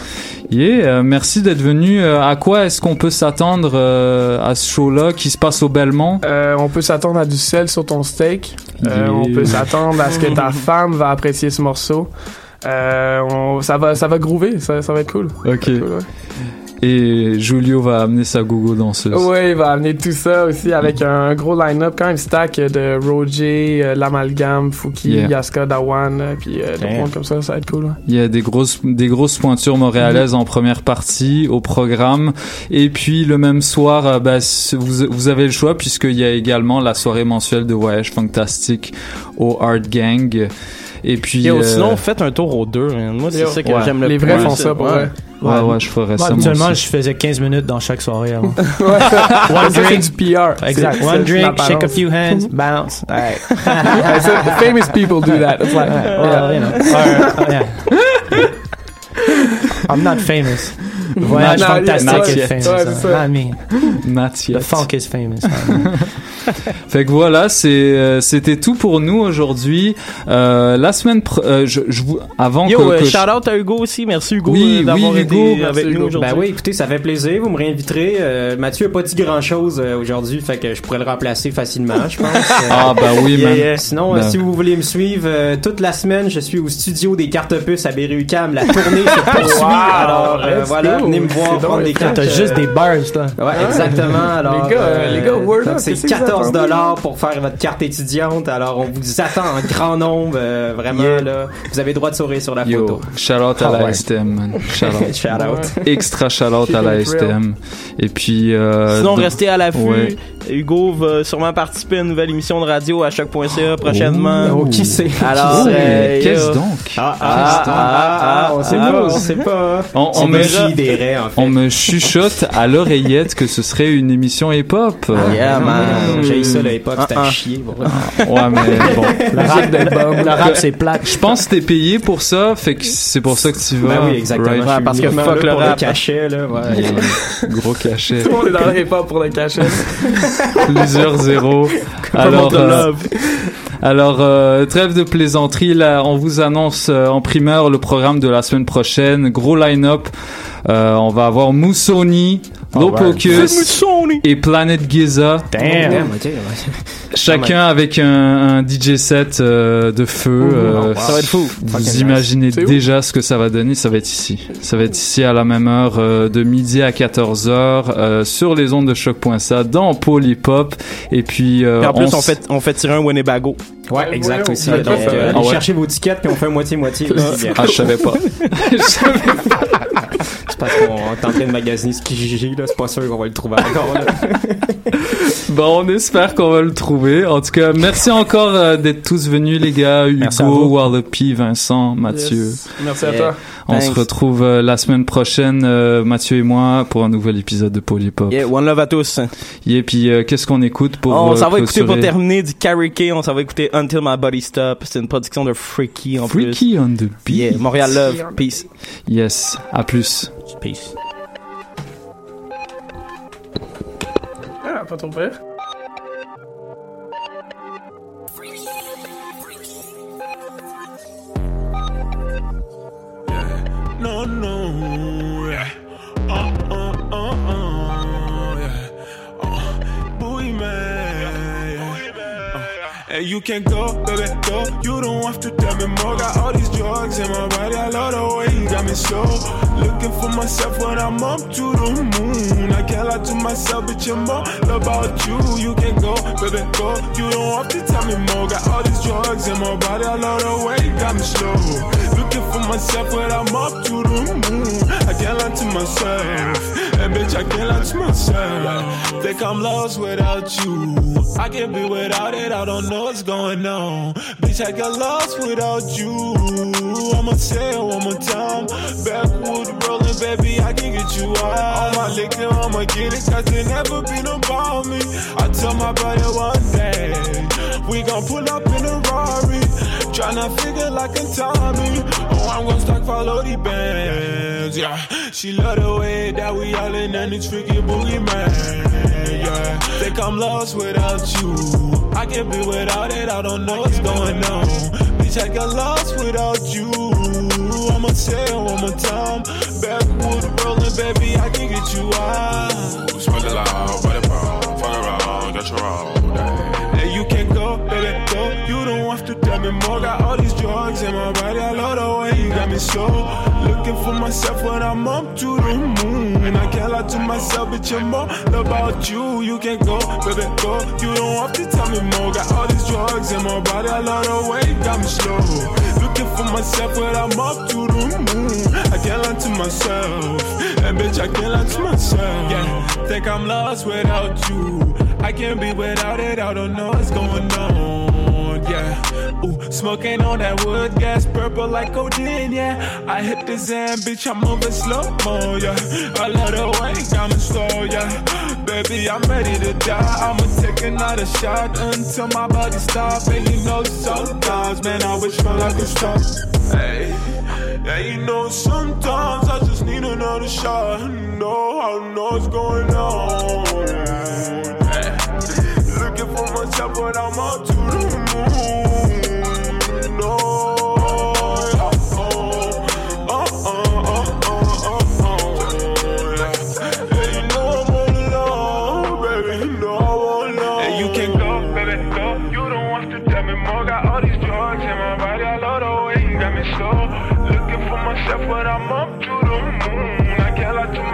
Yeah, euh, merci d'être venu. Euh, à quoi est-ce qu'on peut s'attendre euh, à ce show-là qui se passe au Belmont? On peut s'attendre à du sel sur ton steak. Yeah. On peut s'attendre à ce que ta femme va apprécier ce morceau. On- ça va, ça va groover, ça, ça va être cool. Ok. Et Julio va amener sa gogo danseuse. Ouais, il va amener tout ça aussi avec un gros line-up quand même stack de Roger, euh, l'Amalgame, Fouki, Yeah. Yaska, Dawan, euh, puis euh, d'autres Damn. mondes comme ça, ça va être cool. ouais. Il y a des grosses, des grosses pointures montréalaises en première partie au programme. Et puis le même soir, euh, bah, vous, vous avez le choix puisqu'il y a également la soirée mensuelle de voyage fantastique au Art Gang. Et puis. Yo, euh, sinon, faites un tour aux deux. hein. Moi, c'est ça que ouais. j'aime le Les plus. vrais font ça, pour vrai. Ouais, ouais, je ferais ça. Habituellement, je faisais 15 minutes dans chaque soirée avant. Ouais, One drink. du PR. Exact. One drink, shake a few hands, bounce. Alright. Yeah, so famous people do that. It's like, Well, you know. I'm not famous. Voyage Non, fantastique ouais, famous. ouais, not The funk is famous. Fait que voilà, c'est euh, c'était tout pour nous aujourd'hui. Euh, la semaine, euh, je, je vous avant Yo, que, euh, que shout out à Hugo aussi. Merci Hugo Oui, d'avoir oui, été Hugo. avec nous aujourd'hui. Ben oui, écoutez, ça fait plaisir. Vous me réinviterez. Euh, Mathieu a pas dit grand chose aujourd'hui, fait que je pourrais le remplacer facilement, je pense. Euh, Ah bah oui, man. Sinon, Ben. si vous voulez me suivre, euh, toute la semaine, je suis au studio des cartes puces à Berry-UQAM. La tournée se poursuit. Wow, alors euh, voilà, venez me voir prendre des cartes. T'as euh, juste des bars, toi. Ouais, exactement. Alors, Les gars, euh, les gars, Word c'est qu'est-ce que vous 14 attendez? dollars pour faire votre carte étudiante. Alors, on vous attend en grand nombre, euh, vraiment là. Vous avez le droit de sourire sur la Yo, photo. shout out à Ah la ouais. STM, man. Shout out. Shout out. Extra shout out à la. STM. Et puis. Euh, Sinon, donc- restez à l'affût. Ouais. Hugo va sûrement participer à une nouvelle émission de radio à choc.ca prochainement. Oh, qui sait? Alors, Oh, euh, qu'est-ce donc? Ah, Ah, ah, ah, on sait ah, pas, ah. on sait pas. On, C'est on me, en fait. on me chuchote à l'oreillette que ce serait une émission hip-hop. Yeah, Non, man. J'ai eu ça, là, hip-hop, c'était Ah, à ah. chier. bon. Ouais, mais bon. Le rap, le rap, c'est plate. Je pense que t'es payé pour ça, fait que c'est pour ça que tu vas. Ben oui, exactement. Right. Parce que fuck le pour rap. cachet, là. ouais. Yeah. Gros cachet. Tout le monde est dans le hip-hop pour le cacher. Plusieurs zéros. Alors, euh, alors euh, trêve de plaisanterie. Là, on vous annonce euh, en primeur le programme de la semaine prochaine. Gros line-up. Euh, on va avoir Moussoni, Lopocus et Planet Giza. Damn. Damn. Chacun avec un, un DJ set euh, de feu. euh, Ça va être fou. Vous imaginez déjà ce que ça va donner. Ça va être ici. Ça va être ici à la même heure euh, de midi à 14h euh, sur les ondes de choc.ca dans Polypop. Et puis, euh, Et en plus, on fait, on fait tirer un Winnebago. Ouais, exact Ouais, aussi. ouais, Donc, ouais. euh, Ah allez ouais. chercher vos tickets puis on fait moitié-moitié aussi. bien. Ah, je savais pas. C'est parce qu'on est en train de magasiner ce Kijiji, là. C'est pas sûr qu'on va le trouver encore. Bon, on espère qu'on va le trouver. En tout cas, merci encore euh, d'être tous venus, les gars. Hugo. Wallopy, Vincent, Mathieu. Yes. Merci à Yeah. toi. On Thanks. se retrouve euh, la semaine prochaine, euh, Mathieu et moi, pour un nouvel épisode de Polypop. Yeah, one love à tous. Et puis, euh, qu'est-ce qu'on écoute pour on euh, s'en va écouter pour clôturer? terminer du Carrie K. On s'en va écouter Until My Body Stop. C'est une production de Freaky en Freaky on the plus. Yeah, beat. Montréal Love. Peace. Yes, à plus. Peace. Ah, pas ton père. no, no. Yeah. Uh, uh, uh, uh, yeah. Boy, and you can't go, baby, go. You don't have to tell me more. Got all these drugs in my body. I love the way you got me so. Looking for myself when I'm up to the moon. I can't lie to myself, but I'm all about you. You can't go, baby, go. You don't have to tell me more. Got all these drugs in my body. I love the way you got me slow. Myself when I'm up to the moon. I can't lie to myself. And bitch, I can't lie to myself. Think I'm lost without you. I can't be without it. I don't know what's going on. Bitch, I got lost without you. I'ma say it one more time. Backwood rolling, baby, I can get you out. All my liquor, I'ma get it, cause they never been about me. I tell my brother one day, we gon' pull up in a Rari. Tryna figure like a Tommy. Oh, I'm gon' start follow the bands, yeah. She love the way that we all in and it's freaky boogie man, yeah. Think I'm lost without you. I can't be without it, I don't know what's going on. Bitch, I got lost without you. I'ma say it one more time. Backwood rolling, baby, I can get you out. Smoke it loud, body pound, fuck around, your own. Hey, you can baby, go. You don't have to tell me more. Got all these drugs in my body. I love the way you got me so. Looking for myself when I'm up to the moon. And I can't lie to myself, but you're more about you. You can go, baby, go. You don't have to tell me more. Got all these drugs in my body. I love the way you got me slow. Looking for myself when I'm up to the moon. I can't lie to myself. And bitch, I can't lie to myself. Yeah, think I'm lost without you. I can't be without it. I don't know what's going on. Yeah, ooh, smoking on that wood gas, purple like codeine. Yeah, I hit the Zan, bitch. I'm moving slow mo. Yeah, I love the way you got me slow. Yeah, baby, I'm ready to die. I'ma take another shot until my body stops. And you know sometimes, man, I wish my life could stop. Hey. Yeah, you know, sometimes I just need another shot. No, I know what's going on. Hey overtop, but I'm on to the moon. No. But I'm up to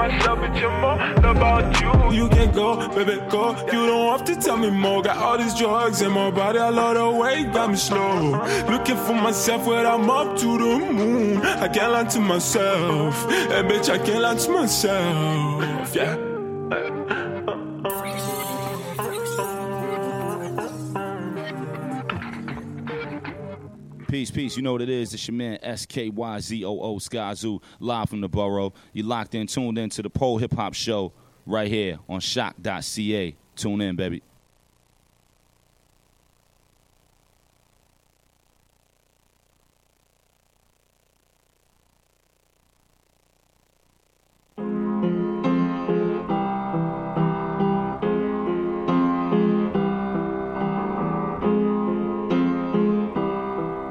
myself, but you're more about you. You can go, baby, go. You don't have to tell me more. Got all these drugs in my body. I love the way got me slow. Looking for myself when I'm up to the moon. I can't lie to myself. Hey, bitch, I can't lie to myself. Yeah. Uh, Peace, peace. You know what it is. It's your man SKYZOO Skyzoo, live from the borough. You locked in, tuned in to the Pole Hip Hop Show right here on shock.ca. Tune in, baby.